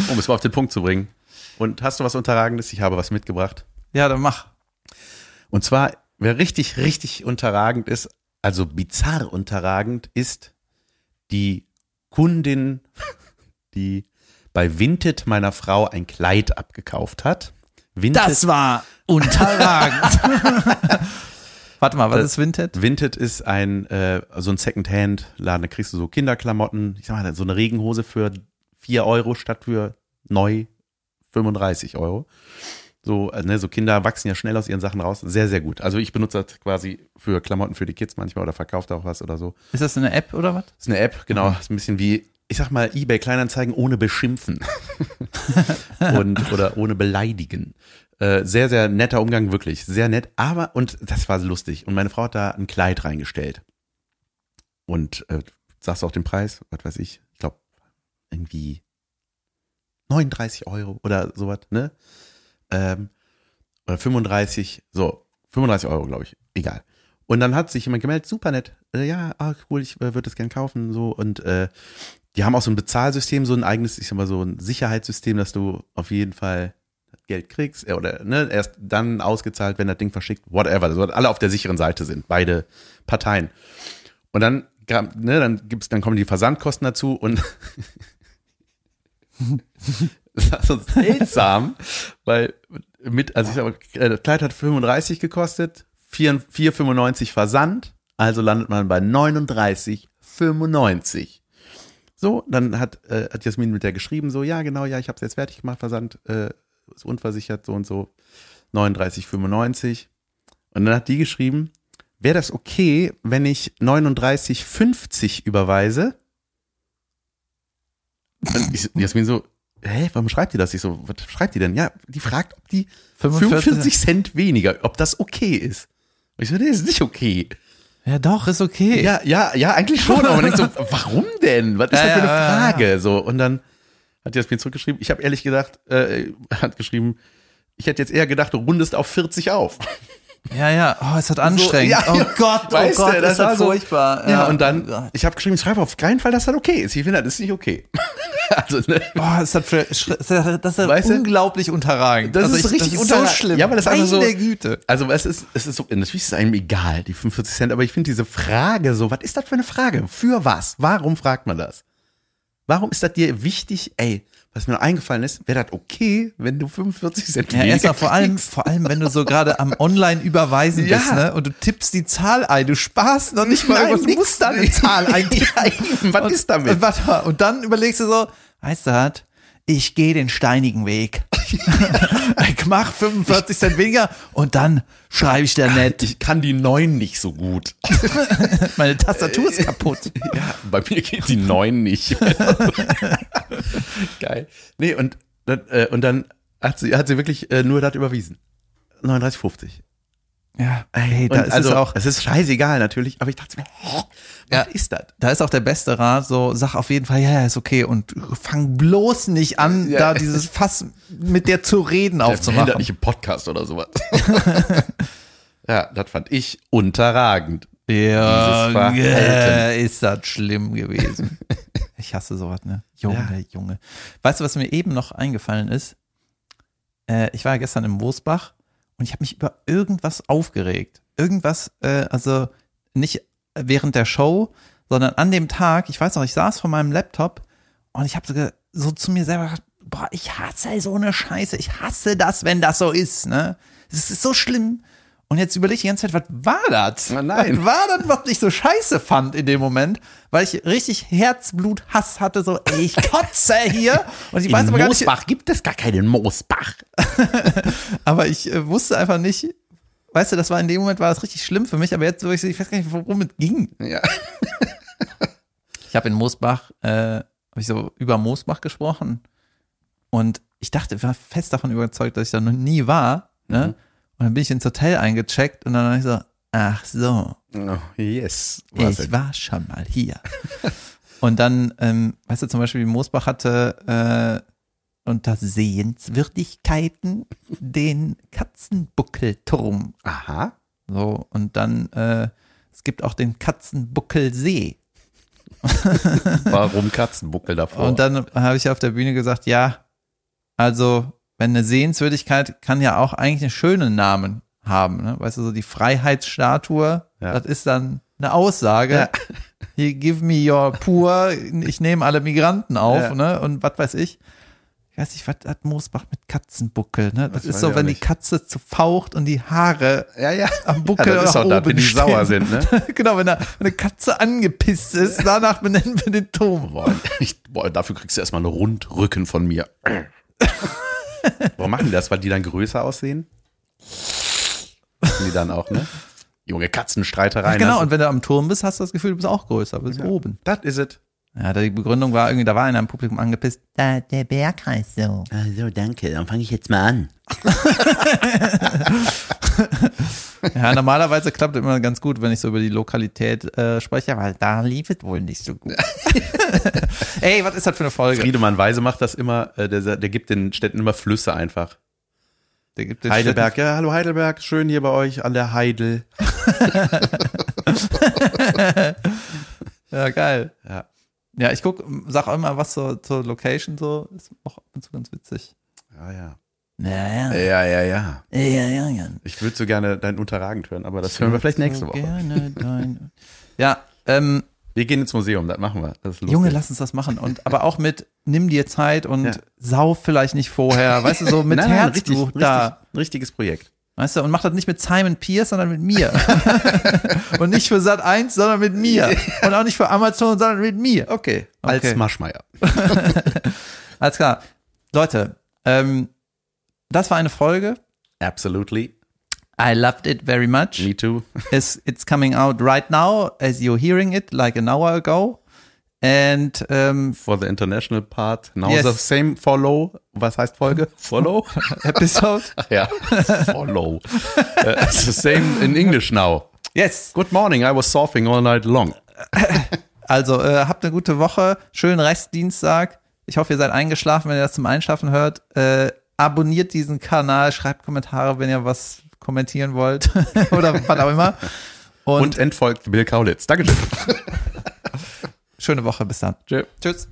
um es mal auf den Punkt zu bringen. Und hast du was Unterragendes? Ich habe was mitgebracht. Ja, dann mach. Und zwar, wer richtig, richtig unterragend ist, also bizarr unterragend, ist die Kundin, die bei Vinted meiner Frau ein Kleid abgekauft hat. Vinted, Das war unterragend. Warte mal, was Das- ist Vinted? Vinted ist ein äh, so ein Second-Hand-Laden. Da kriegst du so Kinderklamotten. Ich sag mal, so eine Regenhose für 4 Euro statt für neu 35 Euro. So, äh, ne, so Kinder wachsen ja schnell aus ihren Sachen raus. Sehr, sehr gut. Also ich benutze das quasi für Klamotten für die Kids manchmal oder verkauft auch was oder so. Ist das eine App oder was? Das ist eine App, genau. Ist ein bisschen wie, ich sag mal, eBay Kleinanzeigen ohne beschimpfen. und, oder ohne beleidigen. Äh, sehr, sehr netter Umgang, wirklich. Sehr nett. Aber, und das war lustig. Und meine Frau hat da ein Kleid reingestellt. Und äh, sagst du auch den Preis? Was weiß ich? Ich glaube, irgendwie 39 Euro oder sowas, ne? Ähm, oder 35, so, 35 Euro, glaube ich. Egal. Und dann hat sich jemand gemeldet, super nett. Äh, ja, ah, cool, ich äh, würde das gern kaufen, so. Und äh, die haben auch so ein Bezahlsystem, so ein eigenes, ich sag mal, so ein Sicherheitssystem, dass du auf jeden Fall Geld kriegst, äh, oder ne, erst dann ausgezahlt, wenn das Ding verschickt, whatever. Also alle auf der sicheren Seite sind, beide Parteien. Und dann, ne, dann gibt's, dann kommen die Versandkosten dazu und das so seltsam, weil mit, also ich sag mal, äh, das Kleid hat 35 gekostet, 4 4,95 Versand, also landet man bei 39,95. So, dann hat, äh, hat Jasmin mit der geschrieben, so, ja, genau, ja, ich habe es jetzt fertig gemacht, Versand, äh, ist unversichert, so und so, 39,95. Und dann hat die geschrieben, wäre das okay, wenn ich 39,50 überweise? Und ich, Jasmin so, hä, warum schreibt die das? Ich so, was schreibt die denn? Ja, die fragt, ob die 45 45 Cent weniger, ob das okay ist. Und ich so, nee, ist nicht okay. Ja, doch, ist okay. Ja, ja, ja, eigentlich schon, aber man denkt so, warum denn? Was ist Ja, das für eine. Frage? So, und dann hat Jasmin zurückgeschrieben, ich habe ehrlich gesagt, äh, hat geschrieben, ich hätte jetzt eher gedacht, du rundest auf 40 auf. Ja, ja. Oh, ist das anstrengend. ja, oh ja. Gott, oh Weißt Gott, du, das ist das so- furchtbar. Ja, und oh dann, ich habe geschrieben, schreib auf keinen Fall, dass das okay ist. Ich finde, das ist nicht okay. Also, ne? Boah, ist das, für, das ist Weißt du? unglaublich unterragend. Das Also ist ich, richtig das ist so schlimm. Ja, aber das ist einfach so- Güte. Also es ist, es ist so, natürlich ist es einem egal, die 45 Cent, aber ich finde diese Frage so, was ist das für eine Frage? Für was? Warum fragt man das? Warum ist das dir wichtig? Ey, was mir noch eingefallen ist, wäre das okay, wenn du 45 Cent Ja, erstmal vor allem, vor allem, wenn du so gerade am Online-Überweisen Ja. bist, ne? Und du tippst die Zahl ein, du sparst noch nicht mal Nein, du musst da eine Zahl eintippen. Ja, was und, ist damit? Und, warte mal, und dann überlegst du so, weißt du was? Ich gehe den steinigen Weg. ich mach 45 Cent weniger und dann schreibe ich da nett. Ich kann die 9 nicht so gut. Meine Tastatur ist kaputt. Ja, bei mir geht die 9 nicht. Geil. Nee, und, dann, äh, und dann hat sie, hat sie wirklich äh, nur das überwiesen. 39,50. Ja, hey, da ist also, es auch. Es ist scheißegal natürlich, aber ich dachte mir, was Ja. ist das? Da ist auch der beste Rat, so sag auf jeden Fall, ja, ja, ist okay und fang bloß nicht an, Ja. da dieses Fass mit der zu reden Der aufzumachen. nicht im Podcast oder sowas. ja, das fand ich unterragend. Ja, ist das schlimm gewesen. Ich hasse sowas, ne? Junge, Junge. Weißt du, was mir eben noch eingefallen ist? Äh, ich war ja gestern im Moosbach und ich habe mich über irgendwas aufgeregt. Irgendwas, äh, also nicht während der Show, sondern an dem Tag, ich weiß noch, ich saß vor meinem Laptop und ich habe so, so zu mir selber gedacht, boah, ich hasse so eine Scheiße, ich hasse das, wenn das so ist, ne? Es ist so schlimm. Und jetzt überlege ich die ganze Zeit, was war das? Na, nein. Was war das, was ich so scheiße fand in dem Moment? Weil ich richtig Herzblut, Hass hatte, so, ey, ich kotze hier. Und ich weiß In aber gar nicht, Moosbach gibt es gar keinen Moosbach. aber ich äh, wusste einfach nicht, weißt du, das war in dem Moment, war das richtig schlimm für mich, aber jetzt, ich, ich weiß gar nicht, worum es ging. Ja. Ich habe in Moosbach, äh, habe ich so über Moosbach gesprochen und ich dachte, ich war fest davon überzeugt, dass ich da noch nie war. Ne? Und dann bin ich ins Hotel eingecheckt und dann habe ich so, ach so, Oh, yes. Was ich denn? war schon mal hier. und dann, ähm, weißt du, zum Beispiel Moosbach hatte äh, unter Sehenswürdigkeiten den Katzenbuckelturm. Aha. So, und dann, äh, es gibt auch den Katzenbuckelsee. Warum Katzenbuckel davor? Und dann habe ich auf der Bühne gesagt, ja, also wenn eine Sehenswürdigkeit kann ja auch eigentlich einen schönen Namen haben. Ne? Weißt du, so die Freiheitsstatue, Ja. das ist dann eine Aussage. Ja. Hier, give me your poor, ich nehme alle Migranten auf, Ja. ne? Und was weiß ich. Ich weiß nicht, was hat Moosbach mit Katzenbuckel, ne? Das weiß ist so, wenn die nicht. Katze zu faucht und die Haare ja, ja. am Buckel ja, das ist auch da, oben wenn die stehen. sauer sind, ne? genau, wenn, da, wenn eine Katze angepisst ist, danach benennen wir den Turm. Boah, ich, boah, dafür kriegst du erstmal eine Rundrücken von mir. Warum machen die das? Weil die dann größer aussehen? Machen die dann auch, ne? Junge Katzenstreitereien. genau, das- und wenn du am Turm bist, hast du das Gefühl, du bist auch größer, du bist oben. Das is it. Ja, die Begründung war irgendwie, da war einer im Publikum angepisst. Da, der Berg heißt so. Also danke, dann fange ich jetzt mal an. Ja, normalerweise klappt es immer ganz gut, wenn ich so über die Lokalität äh, spreche, aber da lief es wohl nicht so gut. Ey, was ist das für eine Folge? Friedemann Weise macht das immer, äh, der, der gibt den Städten immer Flüsse einfach. Der gibt den Heidelberg, ja, hallo Heidelberg, schön hier bei euch an der Heidel. Ja, geil. Ja. Ja, ich guck, sag auch immer was zur, zur Location so, ist auch ab und zu ganz witzig. Ja, ja. Ja, Ja, ja, ja. ja, ja, ja. Ich würde so gerne dein Unterragend hören, aber das hören wir vielleicht nächste Woche. Gerne dein- Ja, ähm, Wir gehen ins Museum, das machen wir. Das. Junge, lass uns das machen. Und aber auch mit, nimm dir Zeit und Ja. sau vielleicht nicht vorher. Weißt du, so mit Nein, nein, richtig, Herzblut richtig, da. ein richtiges Projekt. Weißt du, und mach das nicht mit Simon Pierce, sondern mit mir. und nicht für Sat 1, sondern mit mir. Und auch nicht für Amazon, sondern mit mir. Okay. Okay. Als Maschmeier. Alles klar. Leute, ähm, das war eine Folge. Absolutely. I loved it very much. Me too. It's, it's coming out right now as you're hearing it, like an hour ago. And ähm, For the international part. Now Yes. the same follow. Was heißt Folge? Follow? episode. Ja. follow. Uh, it's the same in English now. Yes. Good morning, I was surfing all night long. Also äh, habt eine gute Woche, schönen Restdienstag. Ich hoffe, ihr seid eingeschlafen, wenn ihr das zum Einschlafen hört. Äh, abonniert diesen Kanal, schreibt Kommentare, wenn ihr was kommentieren wollt oder was auch immer. Und, Und entfolgt Bill Kaulitz. Dankeschön. schöne Woche, bis dann. Tschö. Tschüss.